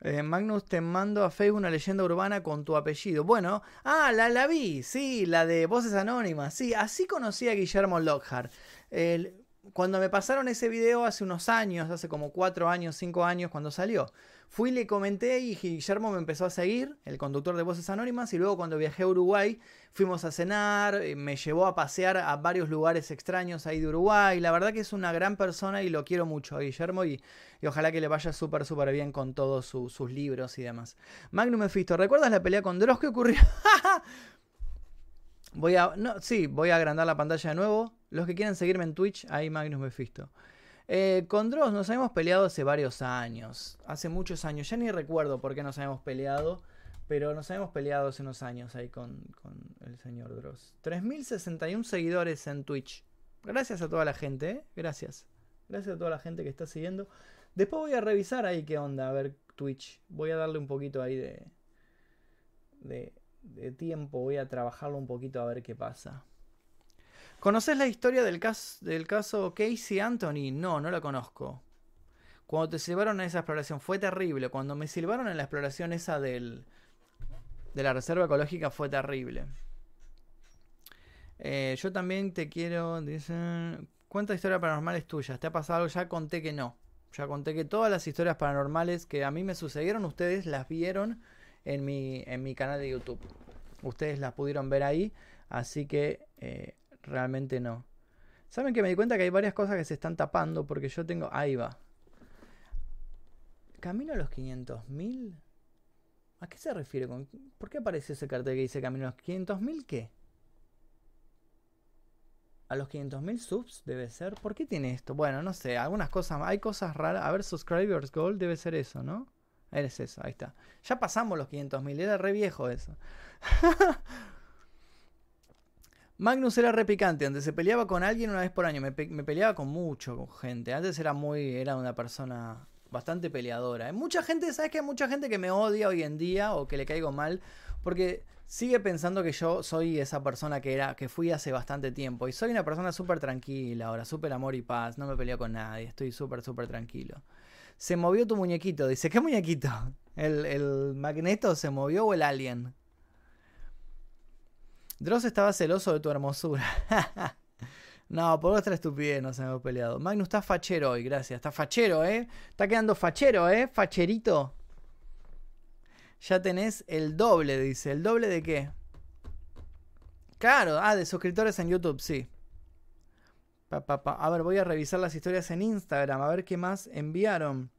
Eh, Magnus, te mando a Facebook una leyenda urbana con tu apellido. Bueno, ah, la, la vi, sí, la de Voces Anónimas. Sí, así conocí a Guillermo Lockhart. El, cuando me pasaron ese video hace unos años, hace como cuatro años, cinco años, cuando salió, fui y le comenté y Guillermo me empezó a seguir, el conductor de Voces Anónimas, y luego cuando viajé a Uruguay fuimos a cenar, eh, me llevó a pasear a varios lugares extraños ahí de Uruguay. La verdad que es una gran persona y lo quiero mucho a Guillermo y, ojalá que le vaya súper, súper bien con todos sus libros y demás. Magnum Mephisto, ¿recuerdas la pelea con Dross? ¿Qué ocurrió? (laughs) Voy a. No, sí, voy a agrandar la pantalla de nuevo. Los que quieran seguirme en Twitch, ahí Magnus Mephisto. Eh, con Dross nos habíamos peleado hace varios años. Hace muchos años. Ya ni recuerdo por qué nos habíamos peleado. Pero nos habíamos peleado hace unos años ahí con, con el señor Dross. 3.061 seguidores en Twitch. Gracias a toda la gente, ¿eh? Gracias. Gracias a toda la gente que está siguiendo. Después voy a revisar ahí qué onda, a ver Twitch. Voy a darle un poquito ahí de, de, de tiempo, voy a trabajarlo un poquito a ver qué pasa. ¿Conoces la historia del caso, del caso Casey Anthony? No, no la conozco. Cuando te silbaron en esa exploración fue terrible. Cuando me silbaron en la exploración esa del, de la reserva ecológica fue terrible. Eh, yo también te quiero. Dicen. ¿Cuántas historias paranormales tuyas? ¿Te ha pasado algo? Ya conté que no. Ya conté que todas las historias paranormales que a mí me sucedieron, ustedes las vieron en mi, en mi canal de YouTube. Ustedes las pudieron ver ahí. Así que eh, realmente no. ¿Saben que me di cuenta que hay varias cosas que se están tapando? Porque yo tengo... Ahí va. Camino a los 500.000. ¿A qué se refiere? Con... ¿Por qué aparece ese cartel que dice camino a los 500.000 qué? ¿A los 500.000 subs debe ser? ¿Por qué tiene esto? Bueno, no sé, algunas cosas, hay cosas raras. A ver, subscribers gold debe ser eso, ¿no? Eres eso, ahí está. Ya pasamos los 500.000, era re viejo eso. (laughs) Magnus era repicante, antes se peleaba con alguien una vez por año, me, peleaba con mucho gente. Antes era muy, era una persona bastante peleadora. Hay mucha gente, ¿sabes que hay mucha gente que me odia hoy en día o que le caigo mal? Porque sigue pensando que yo soy esa persona que era, que fui hace bastante tiempo. Y soy una persona súper tranquila ahora, súper amor y paz, no me peleo con nadie, estoy súper, súper tranquilo. Se movió tu muñequito, dice, ¿qué muñequito? ¿El, ¿El magneto se movió o el alien? Dross estaba celoso de tu hermosura. (laughs) no, por otra estupidez nos hemos peleado. Magnus está fachero hoy, gracias. Está fachero, ¿eh? Está quedando fachero, ¿eh? Facherito. Ya tenés el doble, dice. ¿El doble de qué? Claro, ah, de suscriptores en YouTube, sí. A ver, voy a revisar las historias en Instagram, a ver qué más enviaron.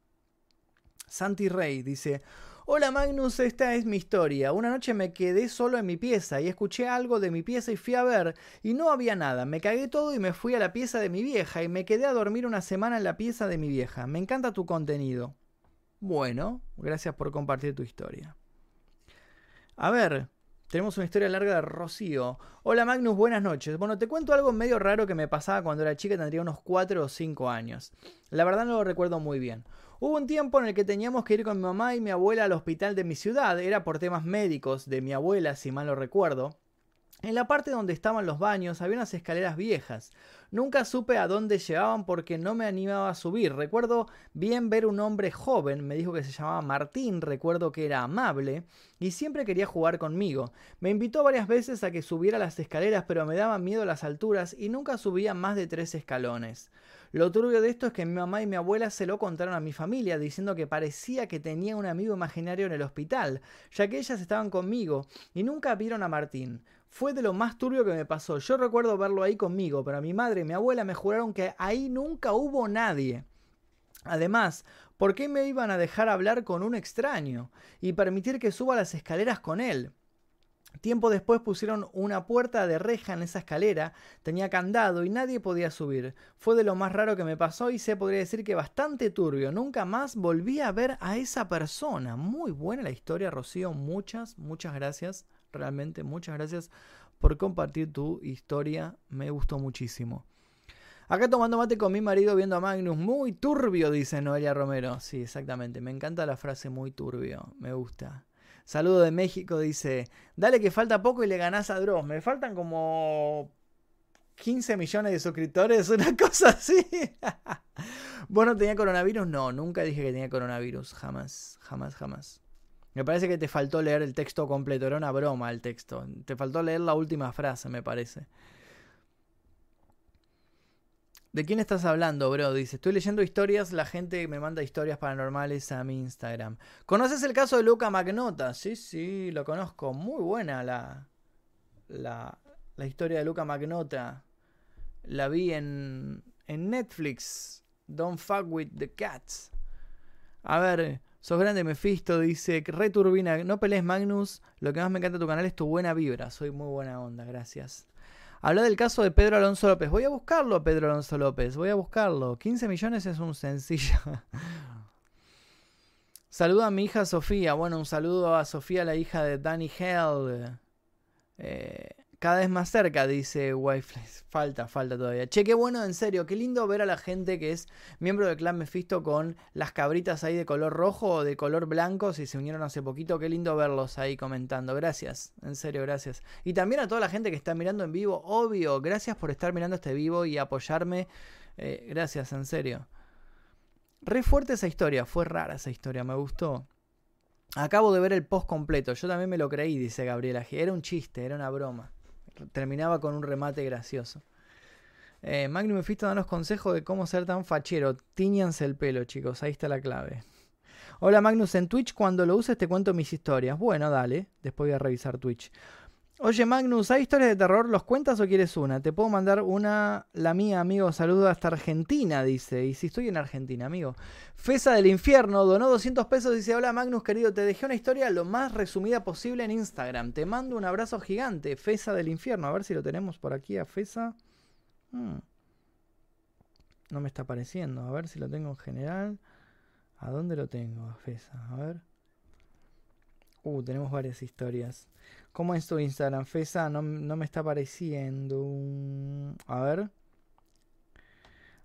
Santi Rey dice, Hola Magnus, esta es mi historia. Una noche me quedé solo en mi pieza y escuché algo de mi pieza y fui a ver y no había nada. Me cagué todo y me fui a la pieza de mi vieja y me quedé a dormir una semana en la pieza de mi vieja. Me encanta tu contenido. Bueno, gracias por compartir tu historia. A ver, tenemos una historia larga de Rocío. Hola Magnus, buenas noches. Bueno, te cuento algo medio raro que me pasaba cuando era chica, tendría unos 4 o 5 años. La verdad no lo recuerdo muy bien. Hubo un tiempo en el que teníamos que ir con mi mamá y mi abuela al hospital de mi ciudad, era por temas médicos de mi abuela, si mal lo recuerdo. En la parte donde estaban los baños había unas escaleras viejas. Nunca supe a dónde llevaban porque no me animaba a subir. Recuerdo bien ver un hombre joven, me dijo que se llamaba Martín, recuerdo que era amable y siempre quería jugar conmigo. Me invitó varias veces a que subiera las escaleras pero me daba miedo las alturas y nunca subía más de tres escalones. Lo turbio de esto es que mi mamá y mi abuela se lo contaron a mi familia, diciendo que parecía que tenía un amigo imaginario en el hospital, ya que ellas estaban conmigo y nunca vieron a Martín. Fue de lo más turbio que me pasó. Yo recuerdo verlo ahí conmigo, pero mi madre y mi abuela me juraron que ahí nunca hubo nadie. Además, ¿por qué me iban a dejar hablar con un extraño y permitir que suba las escaleras con él? Tiempo después pusieron una puerta de reja en esa escalera, tenía candado y nadie podía subir. Fue de lo más raro que me pasó y se podría decir que bastante turbio. Nunca más volví a ver a esa persona. Muy buena la historia, Rocío. Muchas, muchas gracias. Realmente muchas gracias por compartir tu historia. Me gustó muchísimo. Acá tomando mate con mi marido viendo a Magnus. Muy turbio, dice Noelia Romero. Sí, exactamente. Me encanta la frase muy turbio. Me gusta. Saludo de México, dice, dale que falta poco y le ganás a Dross. Me faltan como 15 millones de suscriptores, una (laughs) cosa así. (laughs) ¿Vos no coronavirus? No, nunca dije que tenía coronavirus, jamás, jamás, jamás. Me parece que te faltó leer el texto completo, era una broma el texto. Te faltó leer la última frase, me parece. ¿De quién estás hablando, bro? Dice, estoy leyendo historias, la gente me manda historias paranormales a mi Instagram. ¿Conoces el caso de Luca Magnota? Sí, sí, lo conozco. Muy buena la, la, la historia de Luca Magnota. La vi en, en Netflix. Don't fuck with the cats. A ver, sos grande Mephisto, dice, returbina, no pelees Magnus, lo que más me encanta de tu canal es tu buena vibra, soy muy buena onda, gracias. Habla del caso de Pedro Alonso López. Voy a buscarlo, Pedro Alonso López. Voy a buscarlo. 15 millones es un sencillo. (laughs) Saluda a mi hija Sofía. Bueno, un saludo a Sofía, la hija de Danny Hell. Eh, cada vez más cerca, dice Wi-Fi. Falta, falta todavía. Che, qué bueno, en serio. Qué lindo ver a la gente que es miembro del clan Mephisto con las cabritas ahí de color rojo o de color blanco. Si se unieron hace poquito, qué lindo verlos ahí comentando. Gracias, en serio, gracias. Y también a toda la gente que está mirando en vivo, obvio. Gracias por estar mirando este vivo y apoyarme. Eh, gracias, en serio. Re fuerte esa historia, fue rara esa historia, me gustó. Acabo de ver el post completo, yo también me lo creí, dice Gabriela Era un chiste, era una broma terminaba con un remate gracioso. Eh, Magnum Mephisto danos consejos de cómo ser tan fachero. Tíñanse el pelo, chicos. Ahí está la clave. Hola Magnus, en Twitch cuando lo uses te cuento mis historias. Bueno, dale. Después voy a revisar Twitch. Oye, Magnus, ¿hay historias de terror? ¿Los cuentas o quieres una? Te puedo mandar una, la mía, amigo. Saludo hasta Argentina, dice. Y si estoy en Argentina, amigo. Fesa del Infierno donó 200 pesos. Dice: Hola, Magnus, querido. Te dejé una historia lo más resumida posible en Instagram. Te mando un abrazo gigante. Fesa del Infierno. A ver si lo tenemos por aquí a Fesa. Hmm. No me está apareciendo. A ver si lo tengo en general. ¿A dónde lo tengo? Fesa. A ver. Uh, tenemos varias historias. ¿Cómo es tu Instagram, Fesa? No, me está apareciendo. A ver.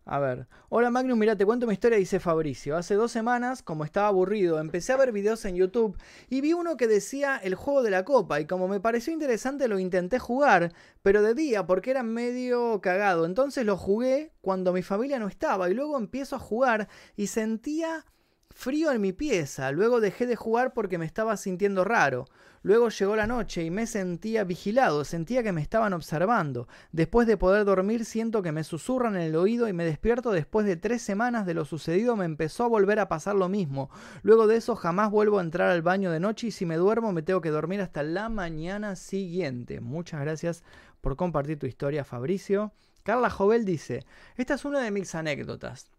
A ver. Hola Magnus, mira, te cuento mi historia, dice Fabricio. Hace dos semanas, como estaba aburrido, empecé a ver videos en YouTube y vi uno que decía el juego de la copa y como me pareció interesante lo intenté jugar, pero de día porque era medio cagado. Entonces lo jugué cuando mi familia no estaba y luego empiezo a jugar y sentía frío en mi pieza. Luego dejé de jugar porque me estaba sintiendo raro. Luego llegó la noche y me sentía vigilado, sentía que me estaban observando. Después de poder dormir siento que me susurran en el oído y me despierto después de tres semanas de lo sucedido me empezó a volver a pasar lo mismo. Luego de eso jamás vuelvo a entrar al baño de noche y si me duermo me tengo que dormir hasta la mañana siguiente. Muchas gracias por compartir tu historia Fabricio. Carla Jovel dice, esta es una de mis anécdotas.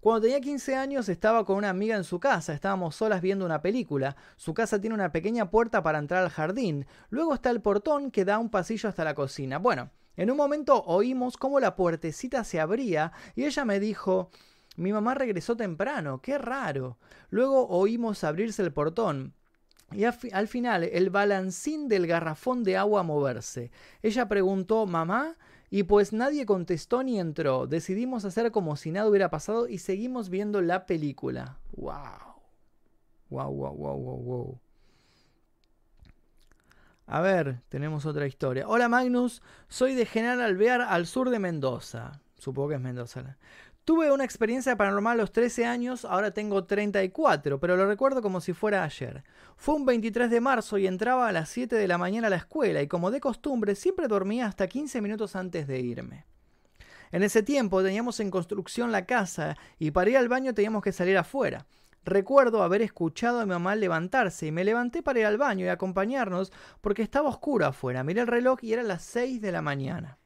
Cuando tenía 15 años estaba con una amiga en su casa, estábamos solas viendo una película. Su casa tiene una pequeña puerta para entrar al jardín, luego está el portón que da un pasillo hasta la cocina. Bueno, en un momento oímos cómo la puertecita se abría y ella me dijo, mi mamá regresó temprano, qué raro. Luego oímos abrirse el portón. Y al final el balancín del garrafón de agua moverse. Ella preguntó, mamá, y pues nadie contestó ni entró. Decidimos hacer como si nada hubiera pasado y seguimos viendo la película. ¡Wow! ¡Wow, wow, wow, wow, wow! A ver, tenemos otra historia. Hola Magnus, soy de General Alvear al sur de Mendoza. Supongo que es Mendoza. Tuve una experiencia paranormal a los 13 años, ahora tengo 34, pero lo recuerdo como si fuera ayer. Fue un 23 de marzo y entraba a las 7 de la mañana a la escuela y como de costumbre siempre dormía hasta 15 minutos antes de irme. En ese tiempo teníamos en construcción la casa y para ir al baño teníamos que salir afuera. Recuerdo haber escuchado a mi mamá levantarse y me levanté para ir al baño y acompañarnos porque estaba oscuro afuera. Miré el reloj y era las 6 de la mañana.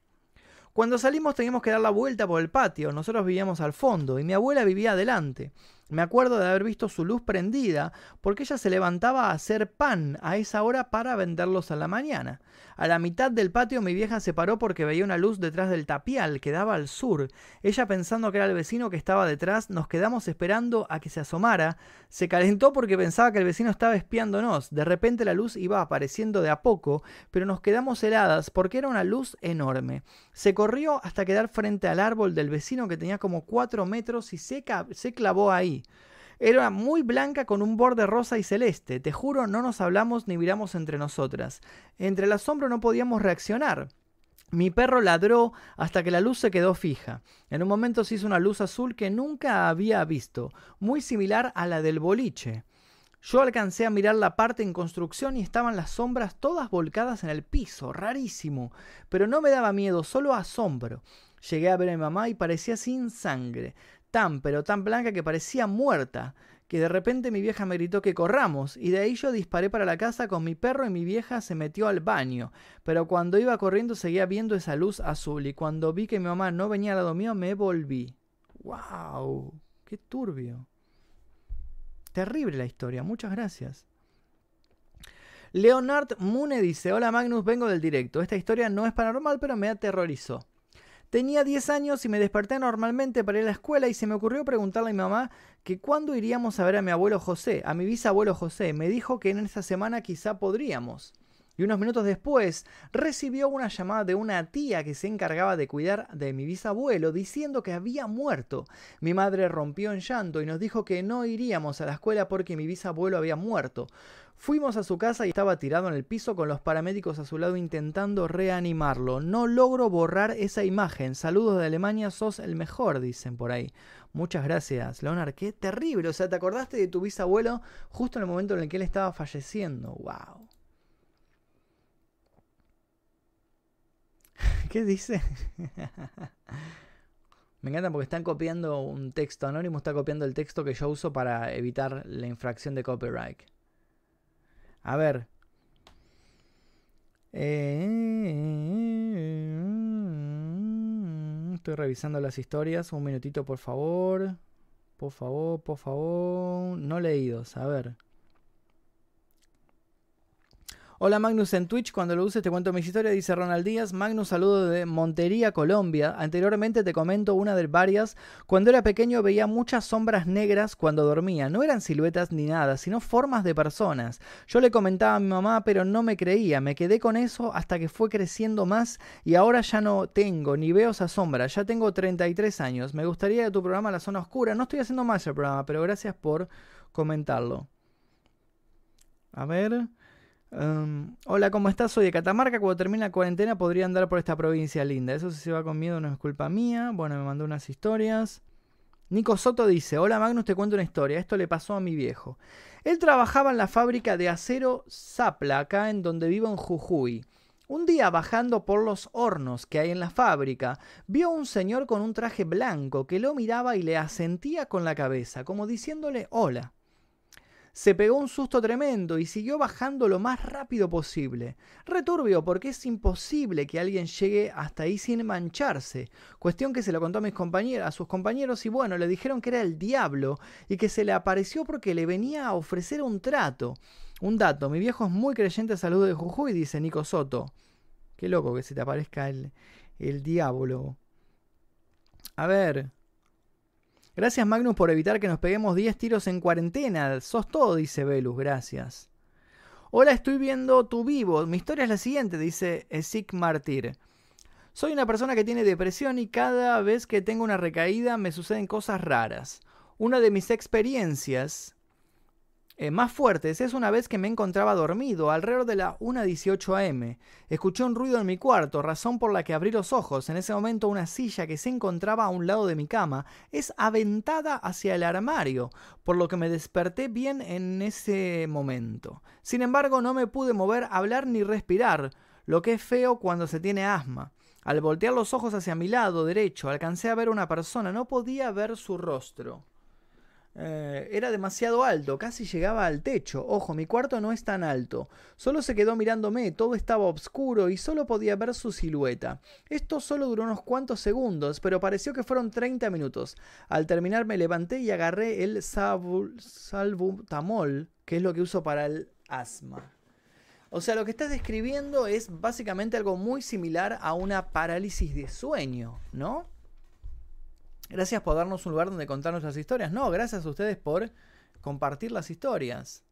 Cuando salimos teníamos que dar la vuelta por el patio, nosotros vivíamos al fondo y mi abuela vivía adelante. Me acuerdo de haber visto su luz prendida porque ella se levantaba a hacer pan a esa hora para venderlos a la mañana. A la mitad del patio mi vieja se paró porque veía una luz detrás del tapial que daba al sur. Ella pensando que era el vecino que estaba detrás, nos quedamos esperando a que se asomara. Se calentó porque pensaba que el vecino estaba espiándonos. De repente la luz iba apareciendo de a poco, pero nos quedamos heladas porque era una luz enorme. Se corrió hasta quedar frente al árbol del vecino que tenía como cuatro metros y se, se clavó ahí. Era muy blanca con un borde rosa y celeste. Te juro, no nos hablamos ni miramos entre nosotras. Entre el asombro no podíamos reaccionar. Mi perro ladró hasta que la luz se quedó fija. En un momento se hizo una luz azul que nunca había visto, muy similar a la del boliche. Yo alcancé a mirar la parte en construcción y estaban las sombras todas volcadas en el piso, rarísimo, pero no me daba miedo, solo asombro. Llegué a ver a mi mamá y parecía sin sangre tan pero tan blanca que parecía muerta, que de repente mi vieja me gritó que corramos, y de ahí yo disparé para la casa con mi perro y mi vieja se metió al baño, pero cuando iba corriendo seguía viendo esa luz azul, y cuando vi que mi mamá no venía al lado mío me volví. ¡Wow! ¡Qué turbio! Terrible la historia, muchas gracias. Leonard Mune dice, hola Magnus, vengo del directo. Esta historia no es paranormal, pero me aterrorizó. Tenía 10 años y me desperté normalmente para ir a la escuela y se me ocurrió preguntarle a mi mamá que cuándo iríamos a ver a mi abuelo José, a mi bisabuelo José. Me dijo que en esa semana quizá podríamos. Y unos minutos después recibió una llamada de una tía que se encargaba de cuidar de mi bisabuelo diciendo que había muerto. Mi madre rompió en llanto y nos dijo que no iríamos a la escuela porque mi bisabuelo había muerto. Fuimos a su casa y estaba tirado en el piso con los paramédicos a su lado intentando reanimarlo. No logro borrar esa imagen. Saludos de Alemania, sos el mejor, dicen por ahí. Muchas gracias, Leonard. Qué terrible. O sea, te acordaste de tu bisabuelo justo en el momento en el que él estaba falleciendo. ¡Wow! (laughs) ¿Qué dice? (laughs) Me encanta porque están copiando un texto. Anónimo está copiando el texto que yo uso para evitar la infracción de copyright. A ver. Eh, estoy revisando las historias. Un minutito, por favor. Por favor, por favor. No leídos. A ver. Hola Magnus en Twitch, cuando lo uses te cuento mis historias, dice Ronald Díaz. Magnus, saludo de Montería, Colombia. Anteriormente te comento una de varias. Cuando era pequeño veía muchas sombras negras cuando dormía. No eran siluetas ni nada, sino formas de personas. Yo le comentaba a mi mamá, pero no me creía. Me quedé con eso hasta que fue creciendo más y ahora ya no tengo ni veo esa sombra. Ya tengo 33 años. Me gustaría tu programa La Zona Oscura. No estoy haciendo más el programa, pero gracias por comentarlo. A ver. Em, hola, ¿cómo estás? Soy de Catamarca. Cuando termine la cuarentena podría andar por esta provincia linda. Eso si se va con miedo no es culpa mía. Bueno, me mandó unas historias. Nico Soto dice, hola Magnus, te cuento una historia. Esto le pasó a mi viejo. Él trabajaba en la fábrica de acero Zapla, acá en donde vivo en Jujuy. Un día bajando por los hornos que hay en la fábrica, vio a un señor con un traje blanco que lo miraba y le asentía con la cabeza, como diciéndole hola. Se pegó un susto tremendo y siguió bajando lo más rápido posible. Returbio porque es imposible que alguien llegue hasta ahí sin mancharse. Cuestión que se lo contó a, mis compañeros, a sus compañeros y bueno, le dijeron que era el diablo y que se le apareció porque le venía a ofrecer un trato. Un dato, mi viejo es muy creyente salud de Jujuy, dice Nico Soto. Qué loco que se te aparezca el, el diablo. A ver, Gracias Magnus por evitar que nos peguemos 10 tiros en cuarentena. Sos todo, dice Velus, gracias. Hola, estoy viendo tu vivo. Mi historia es la siguiente, dice Esik Martir. Soy una persona que tiene depresión y cada vez que tengo una recaída me suceden cosas raras. Una de mis experiencias eh, más fuertes es una vez que me encontraba dormido alrededor de la 1.18 am. Escuché un ruido en mi cuarto, razón por la que abrí los ojos. En ese momento una silla que se encontraba a un lado de mi cama es aventada hacia el armario, por lo que me desperté bien en ese momento. Sin embargo, no me pude mover, hablar ni respirar, lo que es feo cuando se tiene asma. Al voltear los ojos hacia mi lado derecho, alcancé a ver una persona, no podía ver su rostro. Eh, era demasiado alto, casi llegaba al techo. Ojo, mi cuarto no es tan alto. Solo se quedó mirándome, todo estaba oscuro y solo podía ver su silueta. Esto solo duró unos cuantos segundos, pero pareció que fueron 30 minutos. Al terminar me levanté y agarré el salbutamol, que es lo que uso para el asma. O sea, lo que estás describiendo es básicamente algo muy similar a una parálisis de sueño, ¿no? Gracias por darnos un lugar donde contar nuestras historias. No, gracias a ustedes por compartir las historias.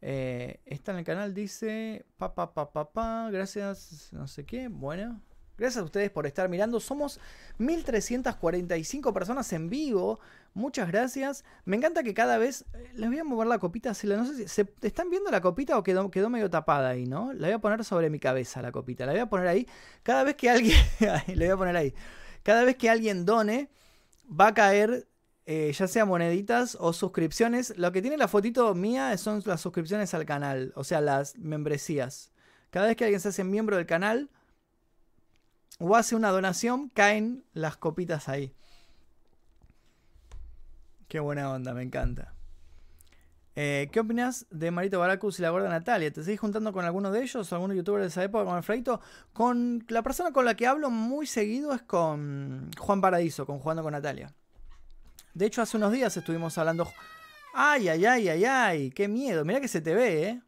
Eh, está en el canal, dice. Pa, pa, pa, pa, pa, gracias, no sé qué. Bueno, gracias a ustedes por estar mirando. Somos 1345 personas en vivo. Muchas gracias. Me encanta que cada vez. Eh, les voy a mover la copita. No sé si. ¿se, ¿Están viendo la copita o quedó, quedó medio tapada ahí, no? La voy a poner sobre mi cabeza, la copita. La voy a poner ahí. Cada vez que alguien. (laughs) le voy a poner ahí. Cada vez que alguien done, va a caer eh, ya sea moneditas o suscripciones. Lo que tiene la fotito mía son las suscripciones al canal, o sea, las membresías. Cada vez que alguien se hace miembro del canal o hace una donación, caen las copitas ahí. Qué buena onda, me encanta. Eh, ¿Qué opinas de Marito Baracus y la gorda Natalia? ¿Te seguís juntando con alguno de ellos? ¿Algunos youtubers de esa época con Alfredito? Con la persona con la que hablo muy seguido es con Juan Paradiso, con Jugando con Natalia. De hecho, hace unos días estuvimos hablando. ¡Ay, ay, ay, ay, ay! ¡Qué miedo! Mira que se te ve, ¿eh?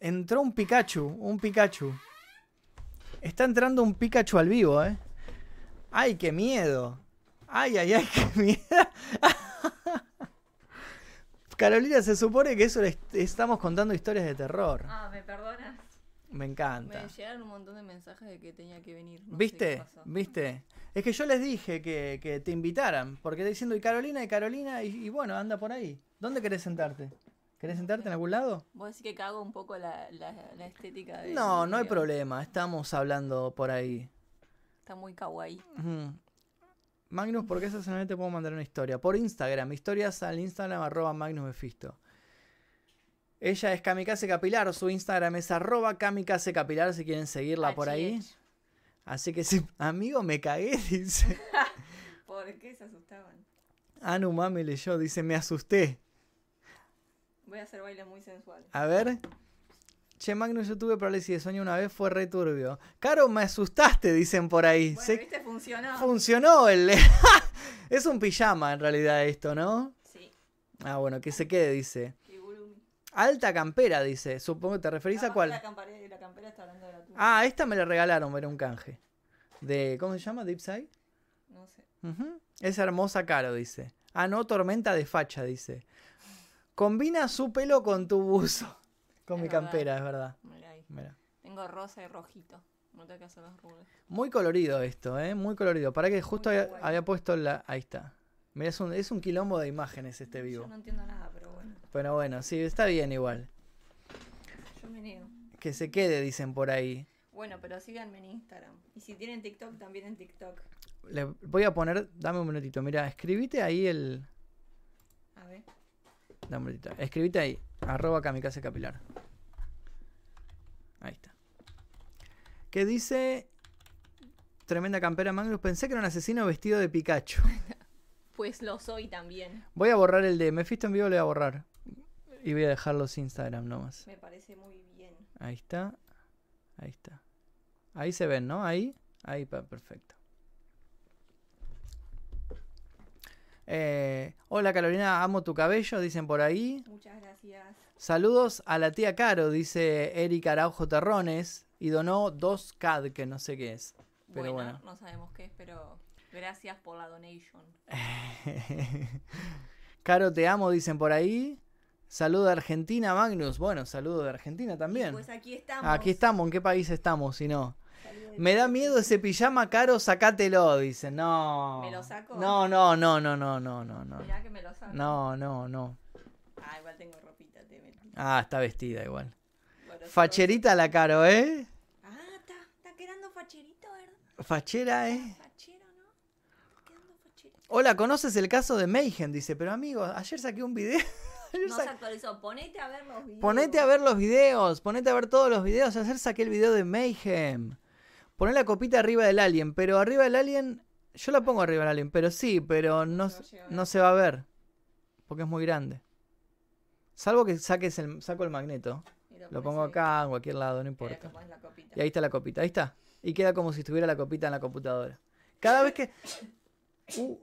entró un Pikachu, un Pikachu. Está entrando un Pikachu al vivo, ¿eh? ¡Ay, qué miedo! ¡Ay, ay, ay, qué miedo! (laughs) Carolina, se supone que eso le estamos contando historias de terror. Ah, ¿me perdonas? Me encanta. Me llegaron un montón de mensajes de que tenía que venir. no ¿Viste? ¿Viste? Es que yo les dije que, que te invitaran, porque diciendo y Carolina y Carolina, y, y bueno, anda por ahí. ¿Dónde querés sentarte? ¿Querés sentarte en algún lado? ¿Vos decís que cago un poco la, la, la estética de... No, no hay problema, estamos hablando por ahí. Está muy kawaii. Magnus, ¿por qué esa semana te puedo mandar una historia? Por Instagram, historias al Instagram arroba Magnus Mephisto. Ella es Kamikaze Capilar, su Instagram es arroba Kamikaze Capilar si quieren seguirla por ahí. Así que sí, amigo, me cagué, (laughs) dice. (laughs) ¿Por qué se asustaban? Anu Mami leyó, dice, me asusté. Voy a hacer bailes muy sensuales. A ver. Che, Magnus, yo tuve parálisis de sueño una vez, fue re turbio. Caro, me asustaste, dicen por ahí. Bueno, Se- ¿viste? Funcionó. Funcionó el... (laughs) es un pijama en realidad esto, ¿no? sí. Ah, bueno, que se quede, dice. Alta campera, dice. Supongo que te referís a Capaz cuál. La campera, la campera está hablando de la tuya. Ah, esta me la regalaron, era un canje. De, ¿cómo se llama? Deep Side. No sé. Ujú. Es hermosa Caro, dice. Ah, no, tormenta de facha, dice. Combina su pelo con tu buzo. Con Es mi verdad. campera, es verdad. Mirá ahí. Mira. Tengo rosa y rojito. No tengo que hacer los rulos. Muy colorido esto, ¿eh? Muy colorido. Para que justo había, puesto la... Ahí está. Mira, es un, es un quilombo de imágenes este Yo vivo. no entiendo nada, pero bueno. Pero bueno, sí, está bien igual. Yo me niego. Que se quede, dicen por ahí. Bueno, pero síganme en Instagram. Y si tienen TikTok, también en TikTok. Le voy a poner... Dame un minutito. Mira, escribite ahí el... Dame un minutito. Escribite ahí. Arroba kamikaze capilar. Ahí está. ¿Qué dice? Tremenda campera Magnus. Pensé que era un asesino vestido de Pikachu. (laughs) Pues lo soy también. Voy a borrar el de Mephisto en vivo, le voy a borrar. Y voy a dejar los Instagram nomás. Me parece muy bien. Ahí está. Ahí está. Ahí se ven, ¿no? Ahí. Ahí, perfecto. Eh, hola Carolina, amo tu cabello, dicen por ahí. Muchas gracias. Saludos a la tía Caro, dice Eric Araujo Terrones. Y donó dos CAD, que no sé qué es. Pero bueno, bueno. no sabemos qué es, pero gracias por la donation. (laughs) Caro, te amo, dicen por ahí. Saludo de Argentina, Magnus. Bueno, saludo de Argentina también. Pues aquí estamos. Aquí estamos, ¿en qué país estamos si no? Me da miedo ese pijama caro, sacátelo, dicen. No. ¿Me lo saco? No, no, no, no, no, no, no, no. Mirá que me lo saco. No, no, no. Ah, igual tengo ropita, te. Ah, está vestida igual. Bueno, Facherita la caro, ¿eh? Ah, está, está quedando facherito, ¿verdad? Fachera, ¿eh? Fachero, ¿no? Está quedando facherito. Hola, ¿conoces el caso de Mayhem? Dice, pero amigo, ayer saqué un video. (laughs) No sa- se actualizó. Ponete a ver los videos. Ponete a ver los videos, ponete a ver todos los videos. Ayer saqué el video de Mayhem. Poné la copita arriba del alien, pero arriba del alien, yo la pongo arriba del alien, pero sí, pero no, se va a llegar. no se va a ver, porque es muy grande. Salvo que saques el, saco el magneto, lo pongo acá, en cualquier lado, no importa. Y ahí está la copita, ahí está. Y queda como si estuviera la copita en la computadora. Cada vez que... (laughs) Uh,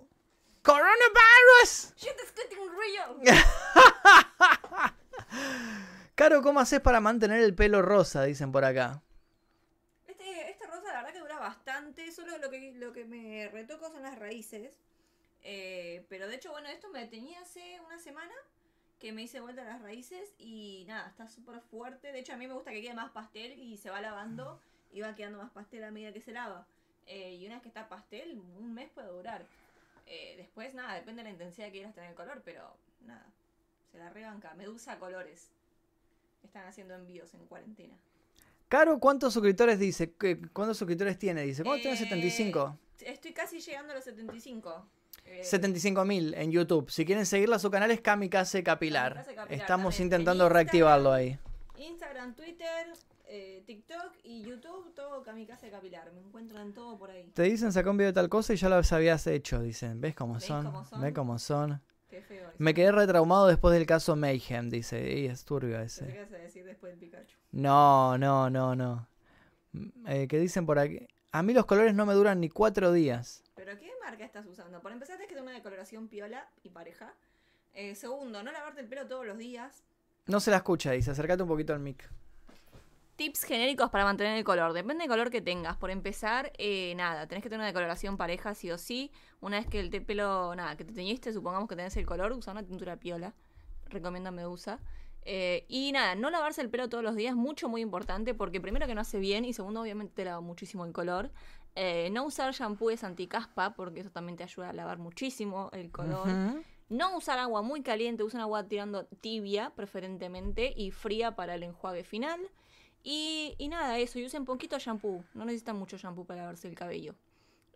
¡Coronavirus! Shit is getting real. Caro, ¿cómo haces para mantener el pelo rosa? Dicen por acá. Este, esta rosa la verdad que dura bastante, solo lo que, lo que me retoco son las raíces. Eh, pero de hecho, bueno, esto me tenía hace una semana que me hice vuelta las raíces y nada, está súper fuerte. De hecho, a mí me gusta que quede más pastel y se va lavando y va quedando más pastel a medida que se lava. Eh, y una vez que está pastel, un mes puede durar. Eh, después, nada, depende de la intensidad que quieras tener el color, pero nada, se la rebanca. Medusa Colores. Están haciendo envíos en cuarentena. Caro, ¿cuántos suscriptores dice? ¿Qué- ¿Cuántos suscriptores tiene? Dice, ¿cuánto tiene? Eh, 75. Estoy casi llegando a los 75. Eh, 75.000 en YouTube. Si quieren seguirla, su canal es Kamikaze Capilar. Kamikaze Capilar, Estamos también. intentando En reactivarlo ahí. Instagram, Twitter, eh, TikTok y YouTube, todo Kamikaze Capilar. Me encuentran todo por ahí. Te dicen, sacó un video de tal cosa y ya lo habías hecho. Dicen, ¿ves cómo ¿Ves son? cómo son? ¿Ves cómo son? Qué feo eso. Me quedé retraumado después del caso Mayhem, dice. Y es turbio ¿Qué ese. vas a decir después del Pikachu? No, no, no, no. Mm, Eh, ¿Qué dicen por aquí? A mí los colores no me duran ni cuatro días. ¿Pero qué marca estás usando? Por empezar, tienes que tener una decoloración piola y pareja. Eh, segundo, no lavarte el pelo todos los días. No se la escucha, dice. Acércate un poquito al mic. Tips genéricos para mantener el color. Depende del color que tengas. Por empezar, eh, nada, tenés que tener una decoloración pareja sí o sí. Una vez que el te- pelo, nada, que te teñiste, supongamos que tenés el color, usa una tintura piola. Recomiendo Medusa. Eh, y nada, no lavarse el pelo todos los días, mucho, muy importante, porque primero que no hace bien y segundo, obviamente te lava muchísimo el color. Eh, no usar shampoos anticaspa, porque eso también te ayuda a lavar muchísimo el color. No usar agua muy caliente, usen agua tirando tibia preferentemente y fría para el enjuague final. Y, y nada, eso, y usen poquito shampoo. No necesitan mucho shampoo para lavarse el cabello.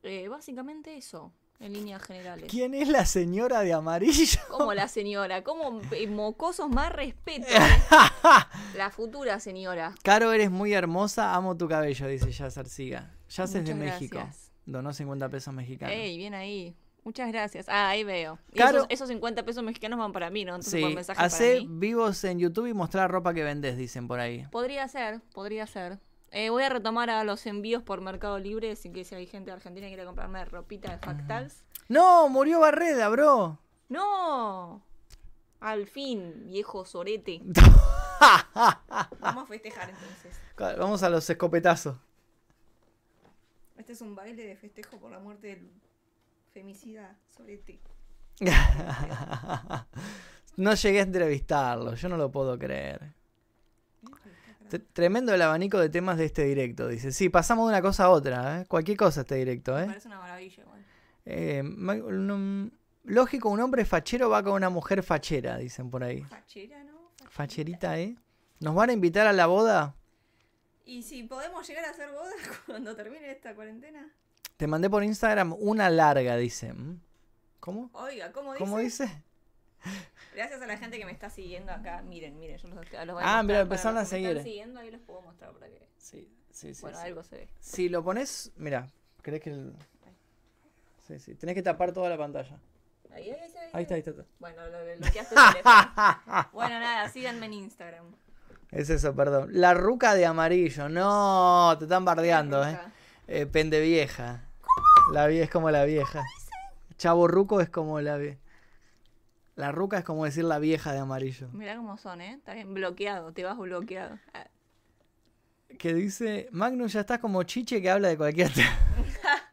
Eh, básicamente eso, en líneas generales. ¿Quién es la señora de amarillo? Como la señora, como eh, mocosos más respeto. (laughs) la futura señora. Caro, eres muy hermosa, amo tu cabello, dice Yasser Siga. Yasser es de México. gracias. Donó 50 pesos mexicanos. Ey, bien ahí. Muchas gracias. Ah, ahí veo. Y Caro- esos, esos 50 pesos mexicanos van para mí, ¿no? Entonces sí, por mensaje para hace mí. vivos en YouTube y mostrar ropa que vendes, dicen por ahí. Podría ser, podría ser. Eh, voy a retomar a los envíos por Mercado Libre, así que si hay gente de Argentina que quiere comprarme ropita de Factals. No, murió Barreda, bro. ¡No! Al fin, viejo sorete. (laughs) Vamos a festejar entonces. Vamos a los escopetazos. Este es un baile de festejo por la muerte del femicida sorete. (laughs) no llegué a entrevistarlo, yo no lo puedo creer. T- Tremendo el abanico de temas de este directo, dice. Sí, pasamos de una cosa a otra, ¿eh? Cualquier cosa este directo, Me ¿eh? parece una maravilla, igual. Eh, un- lógico, un hombre fachero va con una mujer fachera, dicen por ahí. Fachera, ¿no? Facherita, ¿eh? ¿Nos van a invitar a la boda? Y si podemos llegar a hacer bodas (laughs) cuando termine esta cuarentena. Te mandé por Instagram una larga, dice. ¿Mm? ¿Cómo? Oiga, ¿cómo dice? ¿Cómo dice? Gracias a la gente que me está siguiendo acá. Miren, miren, yo los, los voy a Ah, mostrar empezaron a me están seguir. siguiendo, ahí los puedo mostrar para que. Sí, sí, sí. bueno, sí. algo se ve. Si lo pones, mira, ¿crees que el... Sí, sí, tenés que tapar toda la pantalla. Ahí, ahí. Ahí está, ahí está. ahí está. Bueno, lo, lo bloqueaste el teléfono. (laughs) Bueno, nada, síganme en Instagram. Es eso, perdón. La ruca de amarillo. No, te están bardeando, eh. Eh pende vieja. La vie es como la vieja. Chavo ruco es como la vie- La ruca es como decir la vieja de amarillo. Mirá cómo son, ¿eh? Está bien bloqueado, te vas bloqueado. Ah, Que dice, Magnus ya estás como chiche que habla de cualquier tema. (laughs)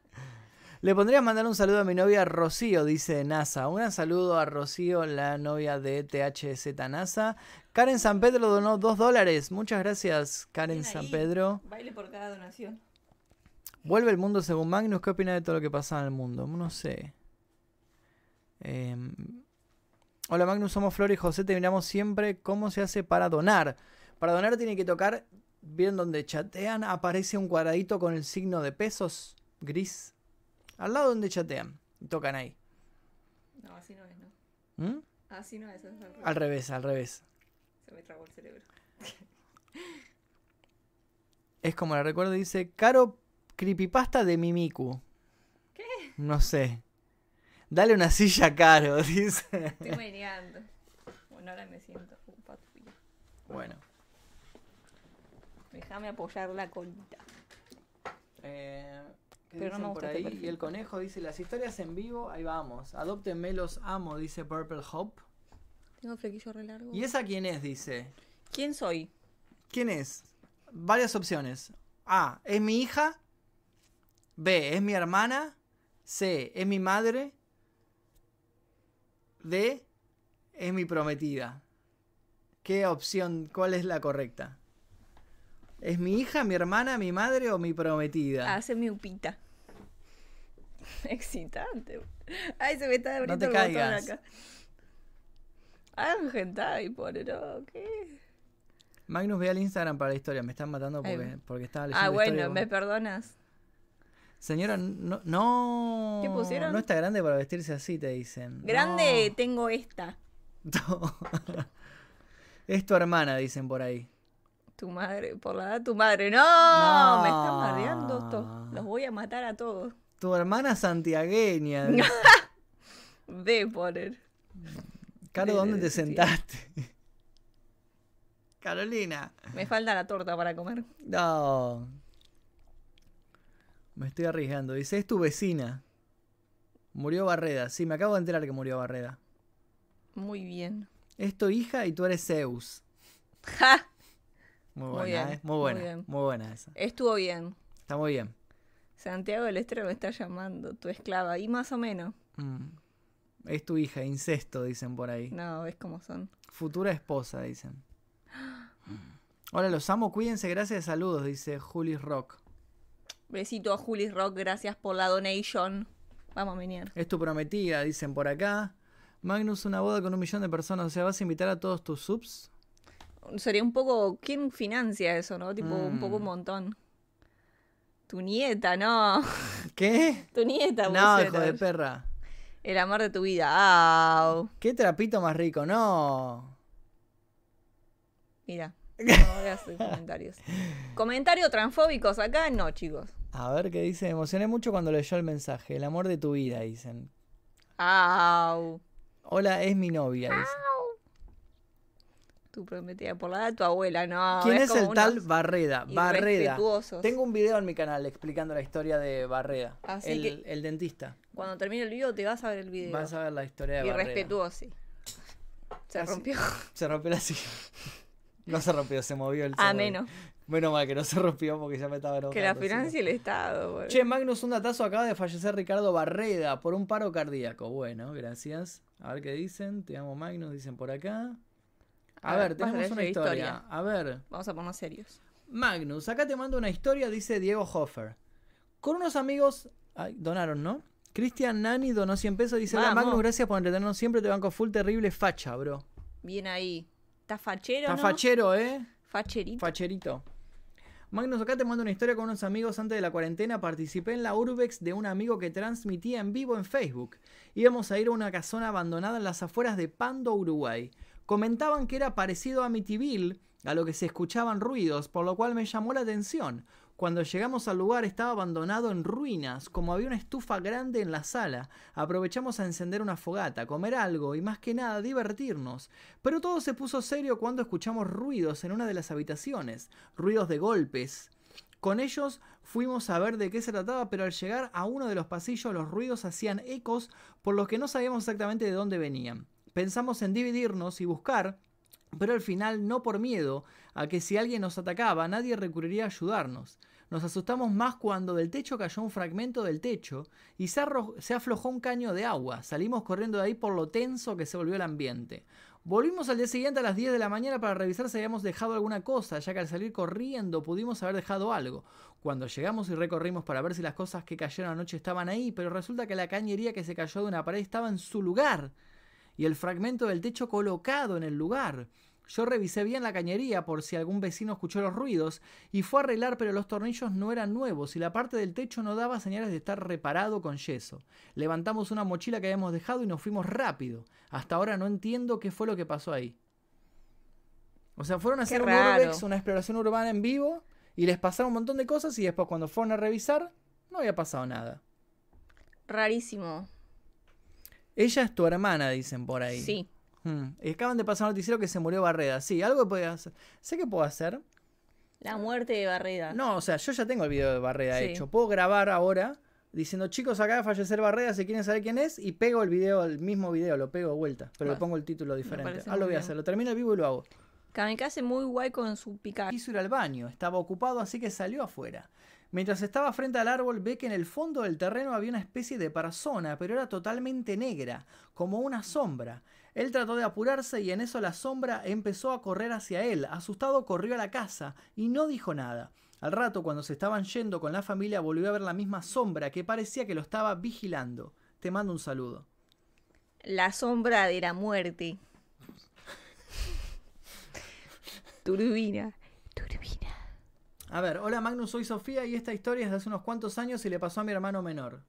Le pondría mandar un saludo a mi novia Rocío, dice NASA. Un saludo a Rocío, la novia de THZ NASA. Karen San Pedro donó dos dólares. Muchas gracias, Karen San. Pedro. Baile por cada donación. Vuelve el mundo según Magnus. ¿Qué opina de todo lo que pasa en el mundo? No sé. Em, hola Magnus, somos Flor y José. Te miramos siempre cómo se hace para donar. Para donar tiene que tocar, ¿vieron donde chatean? Aparece un cuadradito con el signo de pesos gris. Al lado donde chatean. Y tocan ahí. No, así no es, ¿no? ¿Mm? Así no es, es al revés. Al revés, al revés. Se me trabó el cerebro. Es como la recuerdo, dice, Caro Creepypasta de Mimiku. ¿Qué? No sé. Dale una silla Caro, (laughs) dice. Estoy meneando. Bueno, ahora me siento. Uh, patrulla. Bueno. Déjame apoyar la colita. Eh, ¿qué Pero no dicen me por este ahí? Y el conejo dice, las historias en vivo, ahí vamos. Adóptenme, los amo, dice Purple Hope. Tengo flequillo re largo. ¿Y esa quién es? Dice. ¿Quién soy? ¿Quién es? Varias opciones. A, es mi hija. B, es mi hermana. C, es mi madre. D, es mi prometida. ¿Qué opción, cuál es la correcta? ¿Es mi hija, mi hermana, mi madre o mi prometida? Hace mi upita. (laughs) Excitante. Ay, se me está abriendo te el botón acá. Pone, no, ¿qué? Magnus, ve al Instagram para la historia. Me están matando porque, va. porque estaba leyendo Ah, la historia. bueno, me perdonas. Señora, no, no. ¿Qué pusieron? No está grande para vestirse así, te dicen. Grande, No. tengo esta. (laughs) Es tu hermana, dicen por ahí. Tu madre, por la edad tu madre. No, No. me están mareando esto. Los voy a matar a todos. Tu hermana santiagueña. (laughs) De poner. Caro, de- ¿dónde de- te sentaste? (laughs) Carolina. Me falta la torta para comer. No. Me estoy arriesgando. Dice, es tu vecina. Murió Barreda. Sí, me acabo de enterar que murió Barreda. Muy bien. Es tu hija y tú eres Zeus. ¡Ja! Muy Muy buena, bien, ¿eh? Muy muy buena. bien. Muy buena esa. Estuvo bien. Está muy bien. Santiago del Estero me está llamando, tu esclava. Y más o menos. Mm. Es tu hija, incesto, dicen por ahí. No, ves cómo son. Futura esposa, dicen. (gasps) Hola, los amo, cuídense, gracias, saludos, dice Julis Rock. Besito a Juli Rock, gracias por la donation. Vamos a venir. Es tu prometida, dicen por acá. Magnus, una boda con un millón de personas, o sea, ¿vas a invitar a todos tus subs? Sería un poco. ¿Quién financia eso, no? Tipo, un poco un Mm. montón. Tu nieta, no. (laughs) ¿Qué? Tu nieta, No, hijo de eras. perra. El amor de tu vida. Au. ¿Qué trapito más rico? No. Mira. (laughs) No voy a hacer comentarios. Comentarios transfóbicos acá, no, chicos. A ver qué dice. Me emocioné mucho cuando leyó el mensaje. El amor de tu vida, dicen. Au. Hola, es mi novia, dice. Tu prometida por la edad de tu abuela, no. ¿Quién es el tal Barreda? Barreda. Tengo un video en mi canal explicando la historia de Barreda. Así el, que- el dentista. Cuando termine el video te vas a ver el video. Vas a ver la historia de Barreda. Irrespetuoso. Se Así- rompió. (laughs) Se rompió la silla. No se rompió, se movió el A movió. menos. Menos mal que no se rompió porque ya me estaba Que la financia el Estado. boludo. Che, Magnus, un datazo. Acaba de fallecer Ricardo Barreda por un paro cardíaco. Bueno, gracias. A ver qué dicen. Te amo, Magnus, dicen por acá. A, A ver, ver, tenemos una historia. historia. A ver. Vamos a ponernos serios. Magnus, acá te mando una historia, dice Diego Hoffer. Con unos amigos. Ay, donaron, ¿no? Cristian Nani donó 100 pesos. Dice: Hola. Magnus, gracias por entretenernos siempre. Te banco full terrible facha, bro. Bien ahí. ¿Estás fachero, Está no? fachero, ¿eh? Facherito. Facherito. Magnus, acá te mando una historia con unos amigos antes de la cuarentena. Participé en la Urbex de un amigo que transmitía en vivo en Facebook. Íbamos a ir a una casona abandonada en las afueras de Pando, Uruguay. Comentaban que era parecido a Mitiville, a lo que se escuchaban ruidos, por lo cual me llamó la atención. Cuando llegamos al lugar estaba abandonado en ruinas, como había una estufa grande en la sala. Aprovechamos a encender una fogata, comer algo y más que nada divertirnos. Pero todo se puso serio cuando escuchamos ruidos en una de las habitaciones, ruidos de golpes. Con ellos fuimos a ver de qué se trataba, pero al llegar a uno de los pasillos los ruidos hacían ecos por los que no sabíamos exactamente de dónde venían. Pensamos en dividirnos y buscar, pero al final no por miedo a que si alguien nos atacaba nadie recurriría a ayudarnos. Nos asustamos más cuando del techo cayó un fragmento del techo y se, se aflojó un caño de agua. Salimos corriendo de ahí por lo tenso que se volvió el ambiente. Volvimos al día siguiente a las 10 de la mañana para revisar si habíamos dejado alguna cosa, ya que al salir corriendo pudimos haber dejado algo. Cuando llegamos y recorrimos para ver si las cosas que cayeron anoche estaban ahí, pero resulta que la cañería que se cayó de una pared estaba en su lugar y el fragmento del techo colocado en el lugar. Yo revisé bien la cañería por si algún vecino escuchó los ruidos y fue a arreglar pero los tornillos no eran nuevos y la parte del techo no daba señales de estar reparado con yeso. Levantamos una mochila que habíamos dejado y nos fuimos rápido. Hasta ahora no entiendo qué fue lo que pasó ahí. O sea, fueron a hacer un urbex, una exploración urbana en vivo y les pasaron un montón de cosas y después cuando fueron a revisar no había pasado nada. Rarísimo. Ella es tu hermana, dicen por ahí. Sí. Hmm. Y Acaban de pasar un noticiero que se murió Barreda. Sí, algo que puede hacer. Sé que puedo hacer. La muerte de Barreda. No, o sea, yo ya tengo el video de Barreda Sí. hecho. Puedo grabar ahora diciendo, chicos, acaba de fallecer Barreda, si quieren saber quién es, y pego el video, el mismo video, lo pego de vuelta, pero le pongo el título diferente. Ah, lo voy a hacer, lo termino el vivo y lo hago. Kamikaze muy guay con su pica. Quiso ir al baño, estaba ocupado, así que salió afuera. Mientras estaba frente al árbol, ve que en el fondo del terreno había una especie de persona, pero era totalmente negra, como una sombra. Él trató de apurarse y en eso la sombra empezó a correr hacia él. Asustado corrió a la casa y no dijo nada. Al rato, cuando se estaban yendo con la familia, volvió a ver la misma sombra que parecía que lo estaba vigilando. Te mando un saludo. La sombra de la muerte. Turbina. Turbina. A ver, hola Magnus, soy Sofía y esta historia es de hace unos cuantos años y le pasó a mi hermano menor.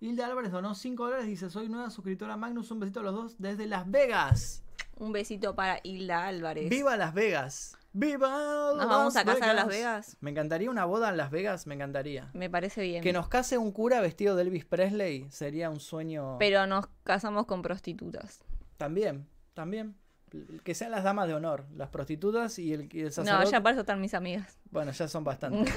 Hilda Álvarez donó 5 dólares y dice, soy nueva suscriptora Magnus, un besito a los dos desde Las Vegas. Un besito para Hilda Álvarez. ¡Viva Las Vegas! ¡Viva ¿Nos vamos a casar a Las Vegas? Me encantaría una boda en Las Vegas, me encantaría. Me parece bien. Que nos case un cura vestido de Elvis Presley sería un sueño... Pero nos casamos con prostitutas. También, también. Que sean las damas de honor, las prostitutas y el, y el No, sacerdote. ya para eso están mis amigas. Bueno, ya son (laughs) bastantes.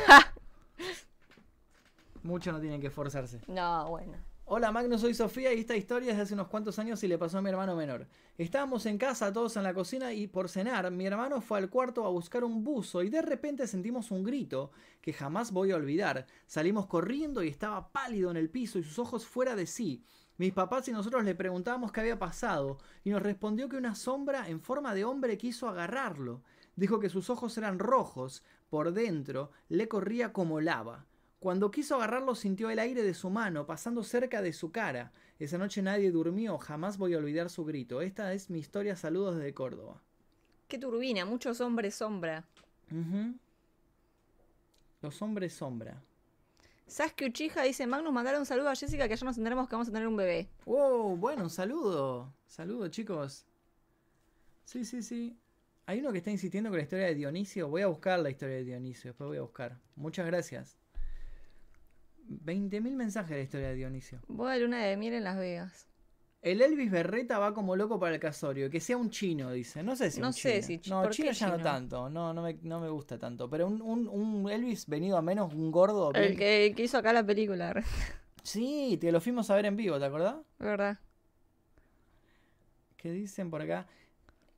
Mucho no tienen que esforzarse. no, bueno. Hola Magnus, soy Sofía y esta historia es de hace unos cuantos años y le pasó a mi hermano menor. Estábamos en casa todos en la cocina y por cenar mi hermano fue al cuarto a buscar un buzo y de repente sentimos un grito que jamás voy a olvidar. Salimos corriendo y estaba pálido en el piso y sus ojos fuera de sí. Mis papás y nosotros le preguntábamos qué había pasado y nos respondió que una sombra en forma de hombre quiso agarrarlo. Dijo que sus ojos eran rojos, por dentro le corría como lava. Cuando quiso agarrarlo sintió el aire de su mano pasando cerca de su cara. Esa noche nadie durmió, jamás voy a olvidar su grito. Esta es mi historia, saludos desde Córdoba. Qué turbina, muchos hombres sombra. Los hombres sombra. Sasuke Uchiha dice, Magnus, mandar un saludo a Jessica que ya nos enteramos que vamos a tener un bebé. Wow, bueno, un saludo. Saludo, chicos. Sí, sí, sí. Hay uno que está insistiendo con la historia de Dionisio. Voy a buscar la historia de Dionisio. Después voy a buscar. Muchas gracias. 20.000 mensajes de la historia de Dionisio. Voy a luna de miel en Las Vegas. El Elvis Berreta va como loco para el casorio. Que sea un chino, dice. No sé si No un sé chino. si No, ¿por chino ya no tanto. No, no me, no me gusta tanto. Pero un, un, un Elvis venido a menos, un gordo. El bien- que, que hizo acá la película, (laughs) Sí, te lo fuimos a ver en vivo, ¿te acordás? ¿verdad? ¿Qué dicen por acá?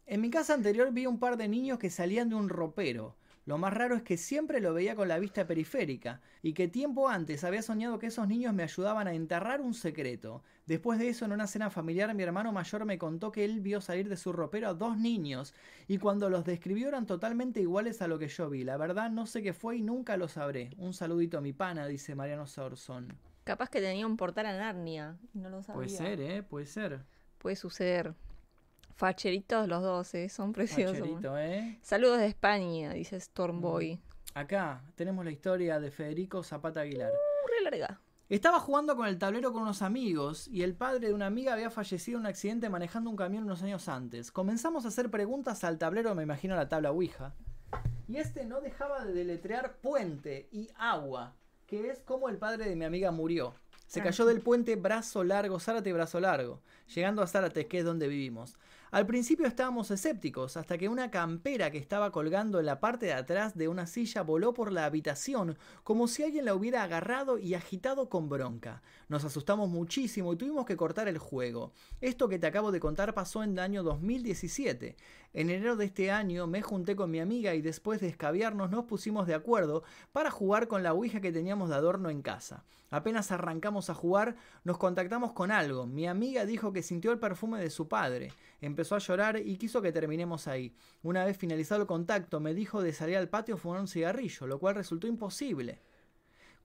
En mi casa anterior vi un par de niños que salían de un ropero. Lo más raro es que siempre lo veía con la vista periférica y que tiempo antes había soñado que esos niños me ayudaban a enterrar un secreto. Después de eso, en una cena familiar, mi hermano mayor me contó que él vio salir de su ropero a dos niños y cuando los describió eran totalmente iguales a lo que yo vi. La verdad no sé qué fue y nunca lo sabré. Un saludito a mi pana, dice Mariano Saurzón. Capaz que tenía un portal a Narnia. y No lo sabía. Puede ser, ¿eh? Puede ser. Puede suceder. Facheritos los dos, ¿eh? Son preciosos. Facherito, ¿eh? Saludos de España, dice Stormboy. Acá tenemos la historia de Federico Zapata Aguilar. Uh, re larga. Estaba jugando con el tablero con unos amigos y el padre de una amiga había fallecido en un accidente manejando un camión unos años antes. Comenzamos a hacer preguntas al tablero, me imagino la tabla Ouija. Y este no dejaba de deletrear puente y agua, que es como el padre de mi amiga murió. Se cayó del puente Brazo Largo, Zárate Brazo Largo, llegando a Zárate, que es donde vivimos. Al principio estábamos escépticos, hasta que una campera que estaba colgando en la parte de atrás de una silla voló por la habitación, como si alguien la hubiera agarrado y agitado con bronca. Nos asustamos muchísimo y tuvimos que cortar el juego. Esto que te acabo de contar pasó en el año 2017. En enero de este año me junté con mi amiga y después de escabiarnos nos pusimos de acuerdo para jugar con la Ouija que teníamos de adorno en casa. Apenas arrancamos a jugar, nos contactamos con algo. Mi amiga dijo que sintió el perfume de su padre. Empezó a llorar y quiso que terminemos ahí. Una vez finalizado el contacto, me dijo de salir al patio a fumar un cigarrillo, lo cual resultó imposible.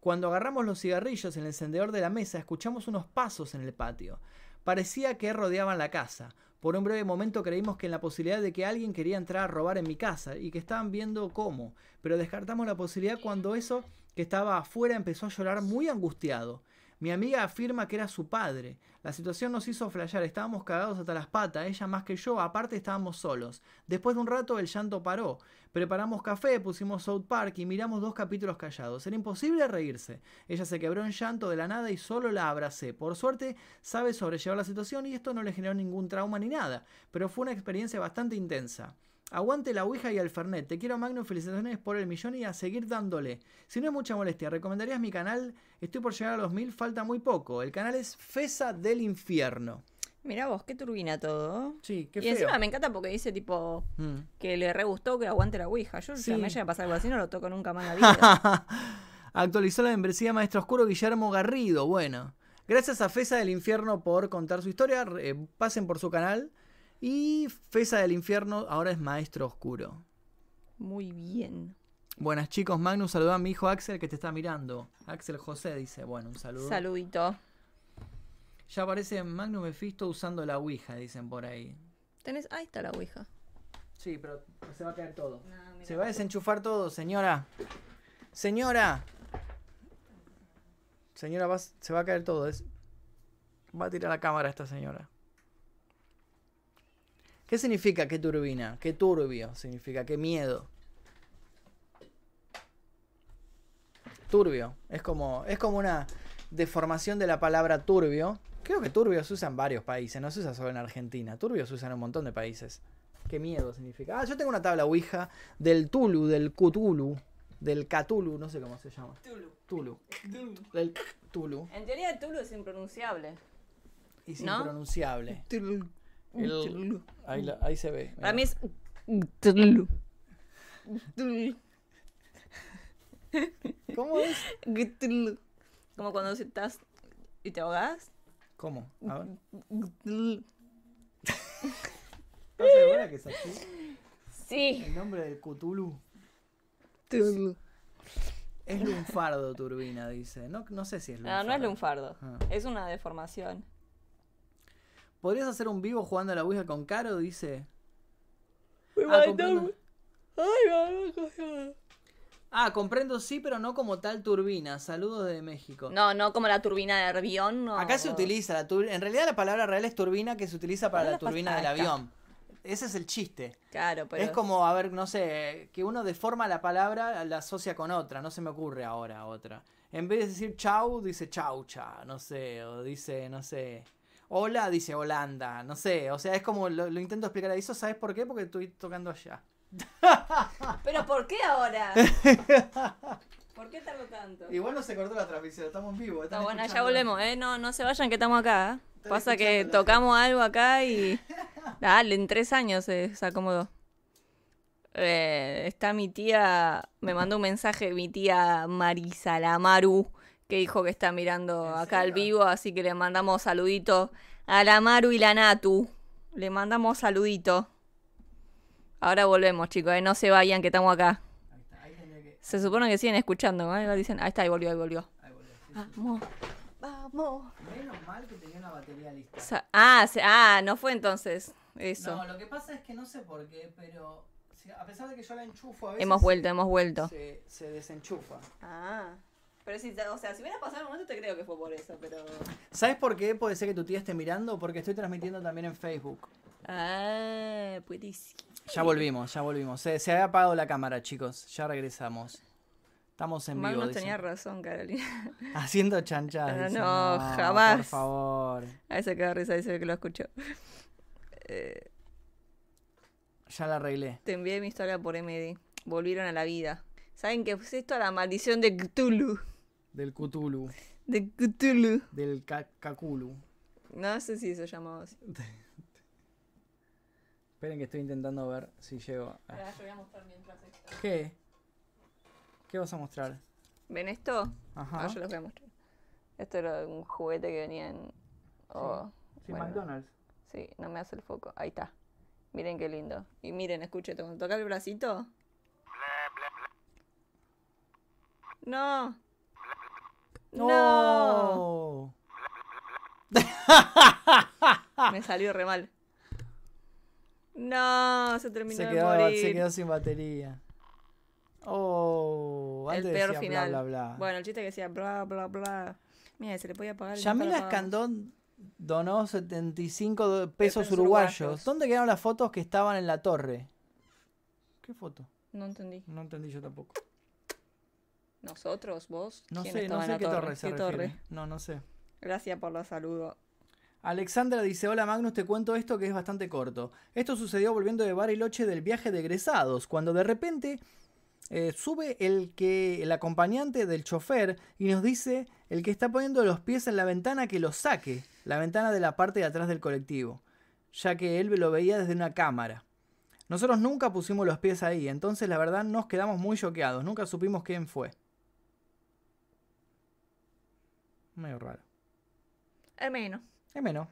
Cuando agarramos los cigarrillos en el encendedor de la mesa, escuchamos unos pasos en el patio. Parecía que rodeaban la casa. Por un breve momento creímos que en la posibilidad de que alguien quería entrar a robar en mi casa y que estaban viendo cómo, pero descartamos la posibilidad cuando eso que estaba afuera empezó a llorar muy angustiado. Mi amiga afirma que era su padre. La situación nos hizo flashear, estábamos cagados hasta las patas, ella más que yo, aparte estábamos solos. Después de un rato el llanto paró. Preparamos café, pusimos South Park y miramos dos capítulos callados. Era imposible reírse. Ella se quebró en llanto de la nada y solo la abracé. Por suerte, sabe sobrellevar la situación y esto no le generó ningún trauma ni nada, pero fue una experiencia bastante intensa. Aguante la Ouija y el Fernet. Te quiero Magno, felicitaciones por el millón y a seguir dándole. Si no es mucha molestia, ¿recomendarías mi canal? Estoy por llegar a los mil, falta muy poco. El canal es Fesa del Infierno. Mira vos, qué turbina todo. Sí, qué y feo. encima me encanta porque dice tipo Mm. que le re gustó que aguante la Ouija. Yo Sí. ya me llega a pasar algo así, no lo toco nunca más en la vida. (laughs) Actualizó la membresía Maestro Oscuro Guillermo Garrido. Bueno, gracias a Fesa del Infierno por contar su historia. Eh, pasen por su canal. Y Fesa del Infierno ahora es Maestro Oscuro. Muy bien. Buenas chicos, Magnus, saluda a mi hijo Axel que te está mirando. Axel José dice, bueno, un saludo. Saludito. Ya aparece Magnus Mephisto usando la Ouija, dicen por ahí. Tenés, ahí está la Ouija. Sí, pero se va a caer todo. Se va a desenchufar todo, señora. Señora. Señora, se va a caer todo. es- Va a tirar la cámara esta señora. ¿Qué significa qué turbina? ¿Qué turbio significa? ¿Qué miedo? Turbio. Es como, es como una deformación de la palabra turbio. Creo que turbio se usa en varios países, no se usa solo en Argentina. Turbio se usa en un montón de países. Qué miedo significa. Ah, yo tengo una tabla Ouija del Tulu, del Cthulhu, del Catulu, no sé cómo se llama. Tulu. Tulu. Del Tulu. En teoría Tulu es impronunciable. Es ¿No? impronunciable. Tulu. El- ahí, la- ahí se ve. Para mí es. ¿Cómo es? Como cuando estás y te ahogas. ¿Cómo? A ver. Tulu. ¿Estás segura que es así? Sí. El nombre del Cthulhu Tulu. es lunfardo turbina, dice. No, no sé si es lunfardo. No, no es lunfardo. Ah. Es una deformación. ¿Podrías hacer un vivo jugando a la Ouija con Caro? Dice. Ah, comprendo. Ay, me mandó- Ah, comprendo sí, pero no como tal turbina. Saludos de México. No, no como la turbina de avión. No. Acá se utiliza la. En realidad la palabra real es turbina que se utiliza para la turbina del avión. Ese es el chiste. Claro, pero. Es como, a ver, no sé, que uno deforma la palabra, la asocia con otra. No se me ocurre ahora otra. En vez de decir chau, dice chaucha, no sé. O dice, no sé. Hola, dice Holanda, no sé. O sea, es como, lo, lo intento explicar a eso. ¿Sabes por qué? Porque estoy tocando allá. (laughs) ¿Pero por qué ahora? (laughs) ¿Por qué tardo tanto? Igual no se cortó la transmisión, estamos en vivo. Está bueno, ya volvemos, ¿eh? No, no se vayan que estamos acá. ¿eh? Pasa que tocamos algo acá y... (laughs) Dale, en tres años se, se acomodó. Eh, está mi tía, me mandó un mensaje mi tía Marisa Lamaru, que dijo que está mirando ¿En acá al vivo, así que le mandamos saluditos a la Maru y la Natu. Le mandamos saluditos. Ahora volvemos, chicos, ¿eh? no se vayan que estamos acá. Ahí está, ahí tendría que. Se supone que siguen escuchando, ¿eh? Dicen, ahí está, ahí volvió, ahí volvió. Ahí volvió, sí, sí. Vamos, vamos. Menos mal que tenía una batería lista. Ah, se- ah, no fue entonces eso. No, lo que pasa es que no sé por qué, pero a pesar de que yo la enchufo a veces. hemos vuelto, se- hemos vuelto. Se, se desenchufa. Ah. Pero si, o sea, si hubiera pasado el momento te creo que fue por eso, pero... ¿Sabes por qué puede ser que tu tía esté mirando? Porque estoy transmitiendo también en Facebook. Ah, puedes. Ya volvimos, ya volvimos. Se, se había apagado la cámara, chicos. Ya regresamos. Estamos en vivo. Magnus tenía razón, Carolina. (laughs) Haciendo chanchadas. Dicen. no, jamás. Por favor. A ese quedó risa, dice que lo escuchó. Eh, Ya la arreglé. te envié mi historia por MD. Volvieron a la vida. ¿Saben qué es esto? La maldición de Cthulhu. Del Cthulhu. De Cthulhu. Del ca- Caculu. No sé si se llamaba así. (laughs) Esperen que estoy intentando ver si llego. a- Ahora yo voy a mostrar mientras esto. ¿Qué? ¿Qué vas a mostrar? ¿Ven esto? Ajá. Ah, yo les voy a mostrar. Esto era un juguete que venía en... oh, Sí, bueno, McDonald's. Sí, no me hace el foco. Ahí está. Miren qué lindo. Y miren, escuchen, cuando toca el bracito. No. No. Me salió re mal. No, se terminó Se de quedó, morir. se quedó sin batería. Oh, el antes peor decía final. bla bla bla. Bueno, el chiste que decía bla bla bla. Mira, se le podía pagar. Yamila Escandón donó 75 do- pesos pesos uruguayos. uruguayos. ¿Dónde quedaron las fotos que estaban en la torre? ¿Qué foto? No entendí. No entendí yo tampoco. ¿Nosotros? ¿Vos? No ¿Quién sé, no sé qué torre, se ¿Qué refiere. torre? No, no sé. Gracias por los saludos. Alexandra dice, hola Magnus, te cuento esto que es bastante corto. Esto sucedió volviendo de Bariloche del viaje de egresados, cuando de repente eh, sube el que el acompañante del chofer y nos dice el que está poniendo los pies en la ventana que los saque, la ventana de la parte de atrás del colectivo, ya que él lo veía desde una cámara. Nosotros nunca pusimos los pies ahí, entonces la verdad nos quedamos muy choqueados, nunca supimos quién fue. Medio raro. Al menos. Es menos.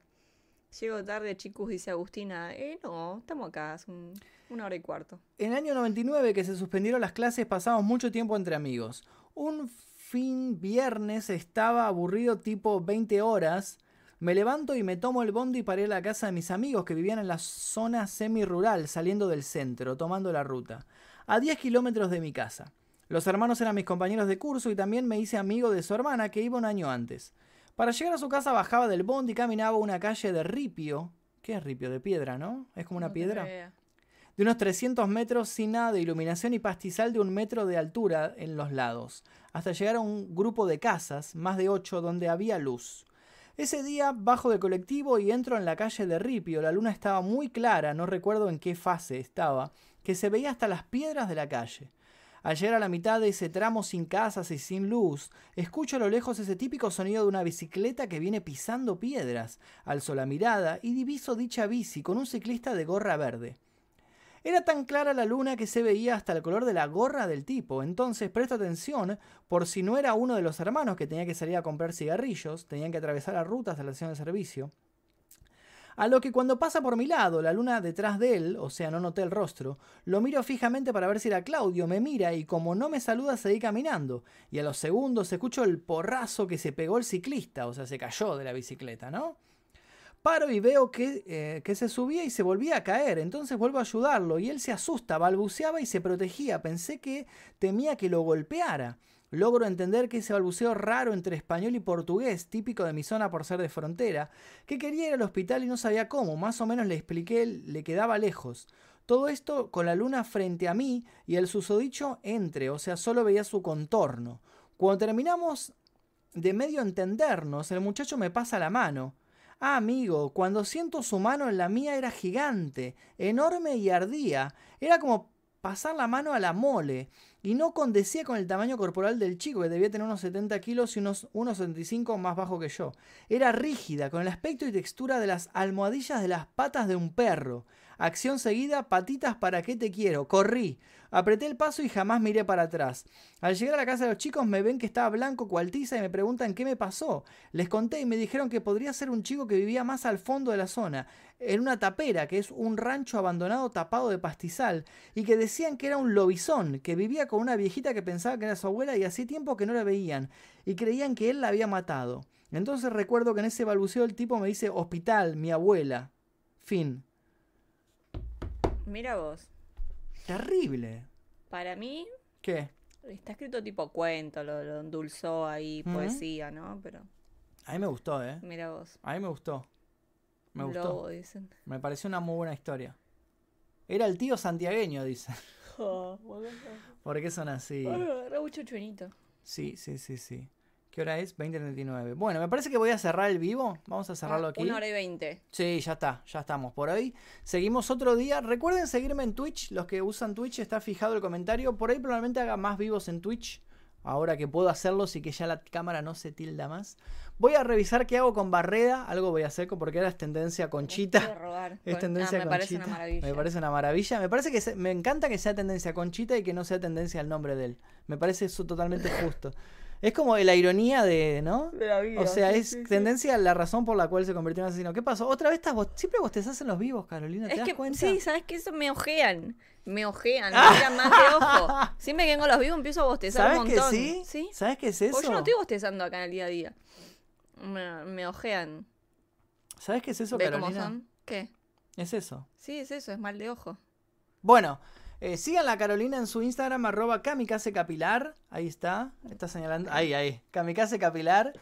Llego tarde, chicos, dice Agustina. Eh, no, estamos acá, es un- una hora y cuarto. En el año 99 que se suspendieron las clases pasamos mucho tiempo entre amigos. Un fin viernes estaba aburrido tipo 20 horas. Me levanto y me tomo el bondi para ir a la casa de mis amigos que vivían en la zona semi-rural saliendo del centro, tomando la ruta. A 10 kilómetros de mi casa. Los hermanos eran mis compañeros de curso y también me hice amigo de su hermana que iba un año antes. Para llegar a su casa bajaba del bondi y caminaba una calle de ripio. ¿Qué es ripio? De piedra, ¿no? Es como una No piedra de unos 300 metros sin nada de iluminación y pastizal de un metro de altura en los lados, hasta llegar a un grupo de casas, más de ocho, donde había luz. Ese día bajo del colectivo y entro en la calle de Ripio. La luna estaba muy clara, no recuerdo en qué fase estaba, que se veía hasta las piedras de la calle. Al a la mitad de ese tramo sin casas y sin luz, escucho a lo lejos ese típico sonido de una bicicleta que viene pisando piedras. Alzo la mirada y diviso dicha bici con un ciclista de gorra verde. Era tan clara la luna que se veía hasta el color de la gorra del tipo, entonces presto atención por si no era uno de los hermanos que tenía que salir a comprar cigarrillos, tenían que atravesar la ruta hasta la estación de servicio. A lo que cuando pasa por mi lado, la luna detrás de él, o sea, no noté el rostro, lo miro fijamente para ver si era Claudio, me mira y como no me saluda seguí caminando. Y a los segundos escucho el porrazo que se pegó el ciclista, o sea, se cayó de la bicicleta, ¿no? Paro y veo que, eh, que se subía y se volvía a caer, entonces vuelvo a ayudarlo y él se asusta, balbuceaba y se protegía, pensé que temía que lo golpeara. Logro entender que ese balbuceo raro entre español y portugués, típico de mi zona por ser de frontera, que quería ir al hospital y no sabía cómo, más o menos le expliqué, le quedaba lejos. Todo esto con la luna frente a mí y el susodicho entre, o sea, solo veía su contorno. Cuando terminamos de medio entendernos, el muchacho me pasa la mano. Ah, amigo, cuando siento su mano en la mía era gigante, enorme y ardía. Era como pasar la mano a la mole y no condecía con el tamaño corporal del chico, que debía tener unos 70 kilos y unos 1,75 más bajo que yo. Era rígida, con el aspecto y textura de las almohadillas de las patas de un perro. Acción seguida, patitas para qué te quiero. Corrí. Apreté el paso y jamás miré para atrás. Al llegar a la casa de los chicos me ven que estaba blanco cualtiza y me preguntan qué me pasó. Les conté y me dijeron que podría ser un chico que vivía más al fondo de la zona, en una tapera, que es un rancho abandonado tapado de pastizal, y que decían que era un lobizón, que vivía con una viejita que pensaba que era su abuela y hacía tiempo que no la veían, y creían que él la había matado. Entonces recuerdo que en ese balbuceo el tipo me dice hospital, mi abuela. Fin. Mira vos. Terrible. Para mí, ¿Qué? está escrito tipo cuento, lo, lo endulzó ahí, poesía, ¿no? Pero A mí me gustó, ¿eh? mira vos. A mí me gustó. Me gustó. lobo, dicen. Me pareció una muy buena historia. Era el tío santiagueño, dice. (laughs) ¿Por qué son así? Era mucho chuenito. Sí, sí, sí, sí. ¿Qué hora es? 20.39. Bueno, me parece que voy a cerrar el vivo. Vamos a cerrarlo aquí. Ah, Una hora y veinte. Sí, ya está, ya estamos por hoy. Seguimos otro día. Recuerden seguirme en Twitch. Los que usan Twitch está fijado el comentario. Por ahí probablemente haga más vivos en Twitch. Ahora que puedo hacerlos y que ya la cámara no se tilda más. Voy a revisar qué hago con Barreda. Algo voy a hacer porque ahora es tendencia conchita. robar. Es Con- tendencia ah, me parece una Conchita. maravilla. Me parece una maravilla. Me parece que se- me encanta que sea tendencia Conchita y que no sea tendencia el nombre de él. Me parece eso totalmente justo. Es como la ironía de, ¿no? De la vida, O sea, sí, es sí, sí. tendencia la razón por la cual se convirtió en asesino. ¿Qué pasó? Otra vez estás bo- siempre bostezás en los vivos, Carolina. ¿Te Es das que, cuenta? sí, ¿sabes qué? Eso me ojean. Me ojean, me tiran más de ojo. (laughs) Siempre que vengo a los vivos empiezo a bostezar ¿Sabes un que montón. sí? ¿Sí? ¿Sabes qué es eso? Porque yo no estoy bostezando acá en el día a día. Me, me ojean. ¿Sabes qué es eso, ¿Ve cómo Carolina? son? ¿Qué? Es eso. Sí, es eso, es mal de ojo. Bueno, eh, sigan a Carolina en su Instagram, arroba kamikaze capilar. Ahí está. Está señalando. Ahí, ahí. Kamikaze capilar.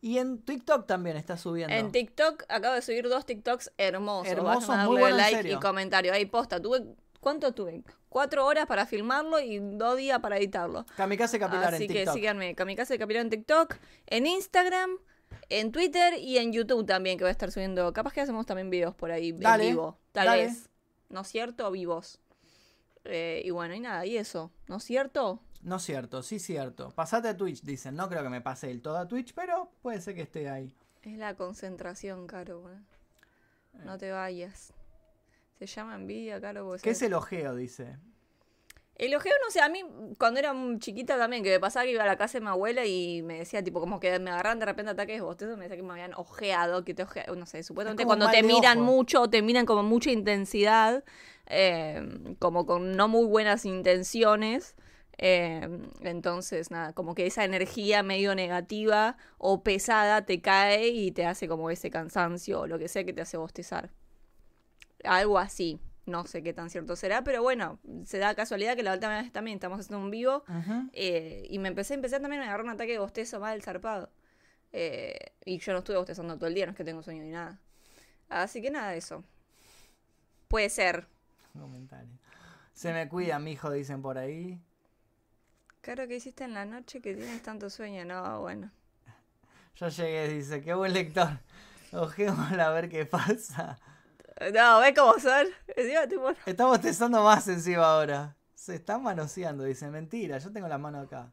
Y en TikTok también está subiendo. En TikTok acabo de subir dos TikToks hermosos. Hermosos, Vayan a muy darle buenos, en like serio. y comentario. Ahí posta. Tuve, ¿Cuánto tuve? Cuatro horas para filmarlo y dos días para editarlo. Kamikaze capilar Así en que TikTok. síganme, Kamikaze Capilar en TikTok, en Instagram, en Twitter y en YouTube también, que voy a estar subiendo. Capaz que hacemos también videos por ahí Dale, en vivo. Tal dale. vez. ¿No es cierto? Vivos. Eh, y bueno, y nada, y eso. ¿No es cierto? No es cierto, sí cierto. Pasate a Twitch, dicen. No creo que me pase el todo a Twitch, pero puede ser que esté ahí. Es la concentración, Caro. ¿eh? Eh. No te vayas. Se llama envidia, Caro. ¿Qué es el ojeo? Dice. El ojeo, no sé, a mí cuando era chiquita también, que me pasaba que iba a la casa de mi abuela y me decía, tipo, como que me agarran de repente ataques de bostezo, me decía que me habían ojeado, que te ojeado, no sé, supuestamente cuando te miran ojo. mucho, te miran como mucha intensidad, eh, como con no muy buenas intenciones. eh, entonces, nada, como que esa energía medio negativa o pesada te cae y te hace como ese cansancio o lo que sea que te hace bostezar. Algo así. No sé qué tan cierto será, pero bueno, se da casualidad que la última vez también estamos haciendo un vivo eh, y me empecé, empecé también, me agarró un ataque de bostezo mal zarpado. Eh, y yo no estuve bostezando todo el día, no es que tengo sueño ni nada. Así que nada de eso. Puede ser. Comentario. Se me cuida, mijo, dicen por ahí. Claro que hiciste en la noche que tienes tanto sueño. No, bueno. Ya llegué, dice. Qué buen lector. (laughs) Ojémosla a ver qué pasa. No, ¿ves cómo son? Está bostezando más encima ahora. Se están manoseando, dice. Mentira, yo tengo la mano acá.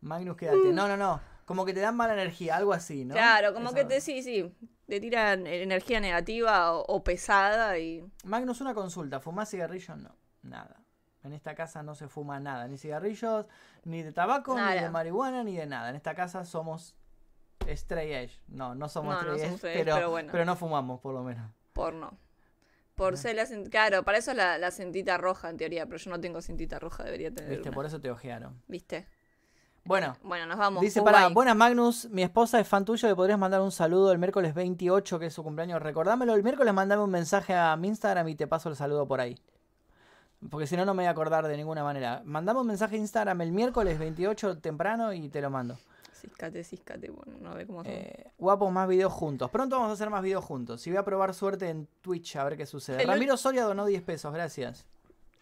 Magnus, quédate. No, no, no. Como que te dan mala energía, algo así, ¿no? Claro, como que te, sí, sí, te tiran energía negativa o, o pesada y... Magnus, una consulta. ¿Fumás cigarrillos? No, nada. En esta casa no se fuma nada. Ni cigarrillos, ni de tabaco, ni de marihuana, ni de nada. En esta casa somos straight edge. No, no somos No, no straight edge, somos straight edge, pero, pero bueno. pero no fumamos, por lo menos. Porno. Por ser la Claro, para eso la, la cintita roja en teoría, pero yo no tengo cintita roja, debería tener ¿Viste? una. Por eso te ojearon. ¿Viste? Bueno, Bueno, nos vamos. Dice, para, buenas Magnus, mi esposa es fan tuyo, le podrías mandar un saludo el miércoles 28, que es su cumpleaños. Recordámelo, el miércoles mandame un mensaje a mi Instagram y te paso el saludo por ahí. Porque si no, no me voy a acordar de ninguna manera. Mandame un mensaje a Instagram el miércoles 28 temprano y te lo mando. Ciscate, ciscate, bueno, no ve cómo son. Eh, guapos, más videos juntos. Pronto vamos a hacer más videos juntos. Y voy a probar suerte en Twitch a ver qué sucede. El Ramiro Soria donó 10 pesos, gracias.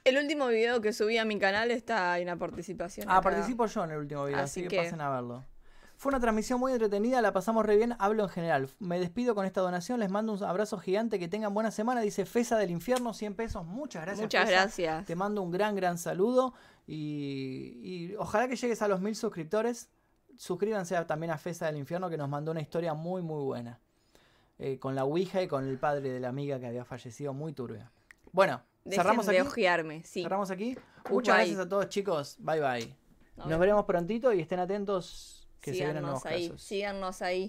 El último video que subí a mi canal está en la participación. Ah, acá. participo yo en el último video, así, Así que, que- pasen a verlo. Fue una transmisión muy entretenida, la pasamos re bien, hablo en general. Me despido con esta donación, les mando un abrazo gigante, que tengan buena semana. Dice Fesa del Infierno, 100 pesos, muchas gracias. Muchas Fesa. gracias. Te mando un gran, gran saludo y, y ojalá que llegues a los mil suscriptores. Suscríbanse a- también a Fesa del Infierno, que nos mandó una historia muy, muy buena. Eh, con la Ouija y con el padre de la amiga que había fallecido, muy turbia. Bueno, Dejen cerramos de aquí. ojearme, sí. Cerramos aquí. Muchas gracias a todos, chicos. Bye bye. Nos veremos prontito y estén atentos que se vienen nuevos Síganos ahí, casos. síganos ahí.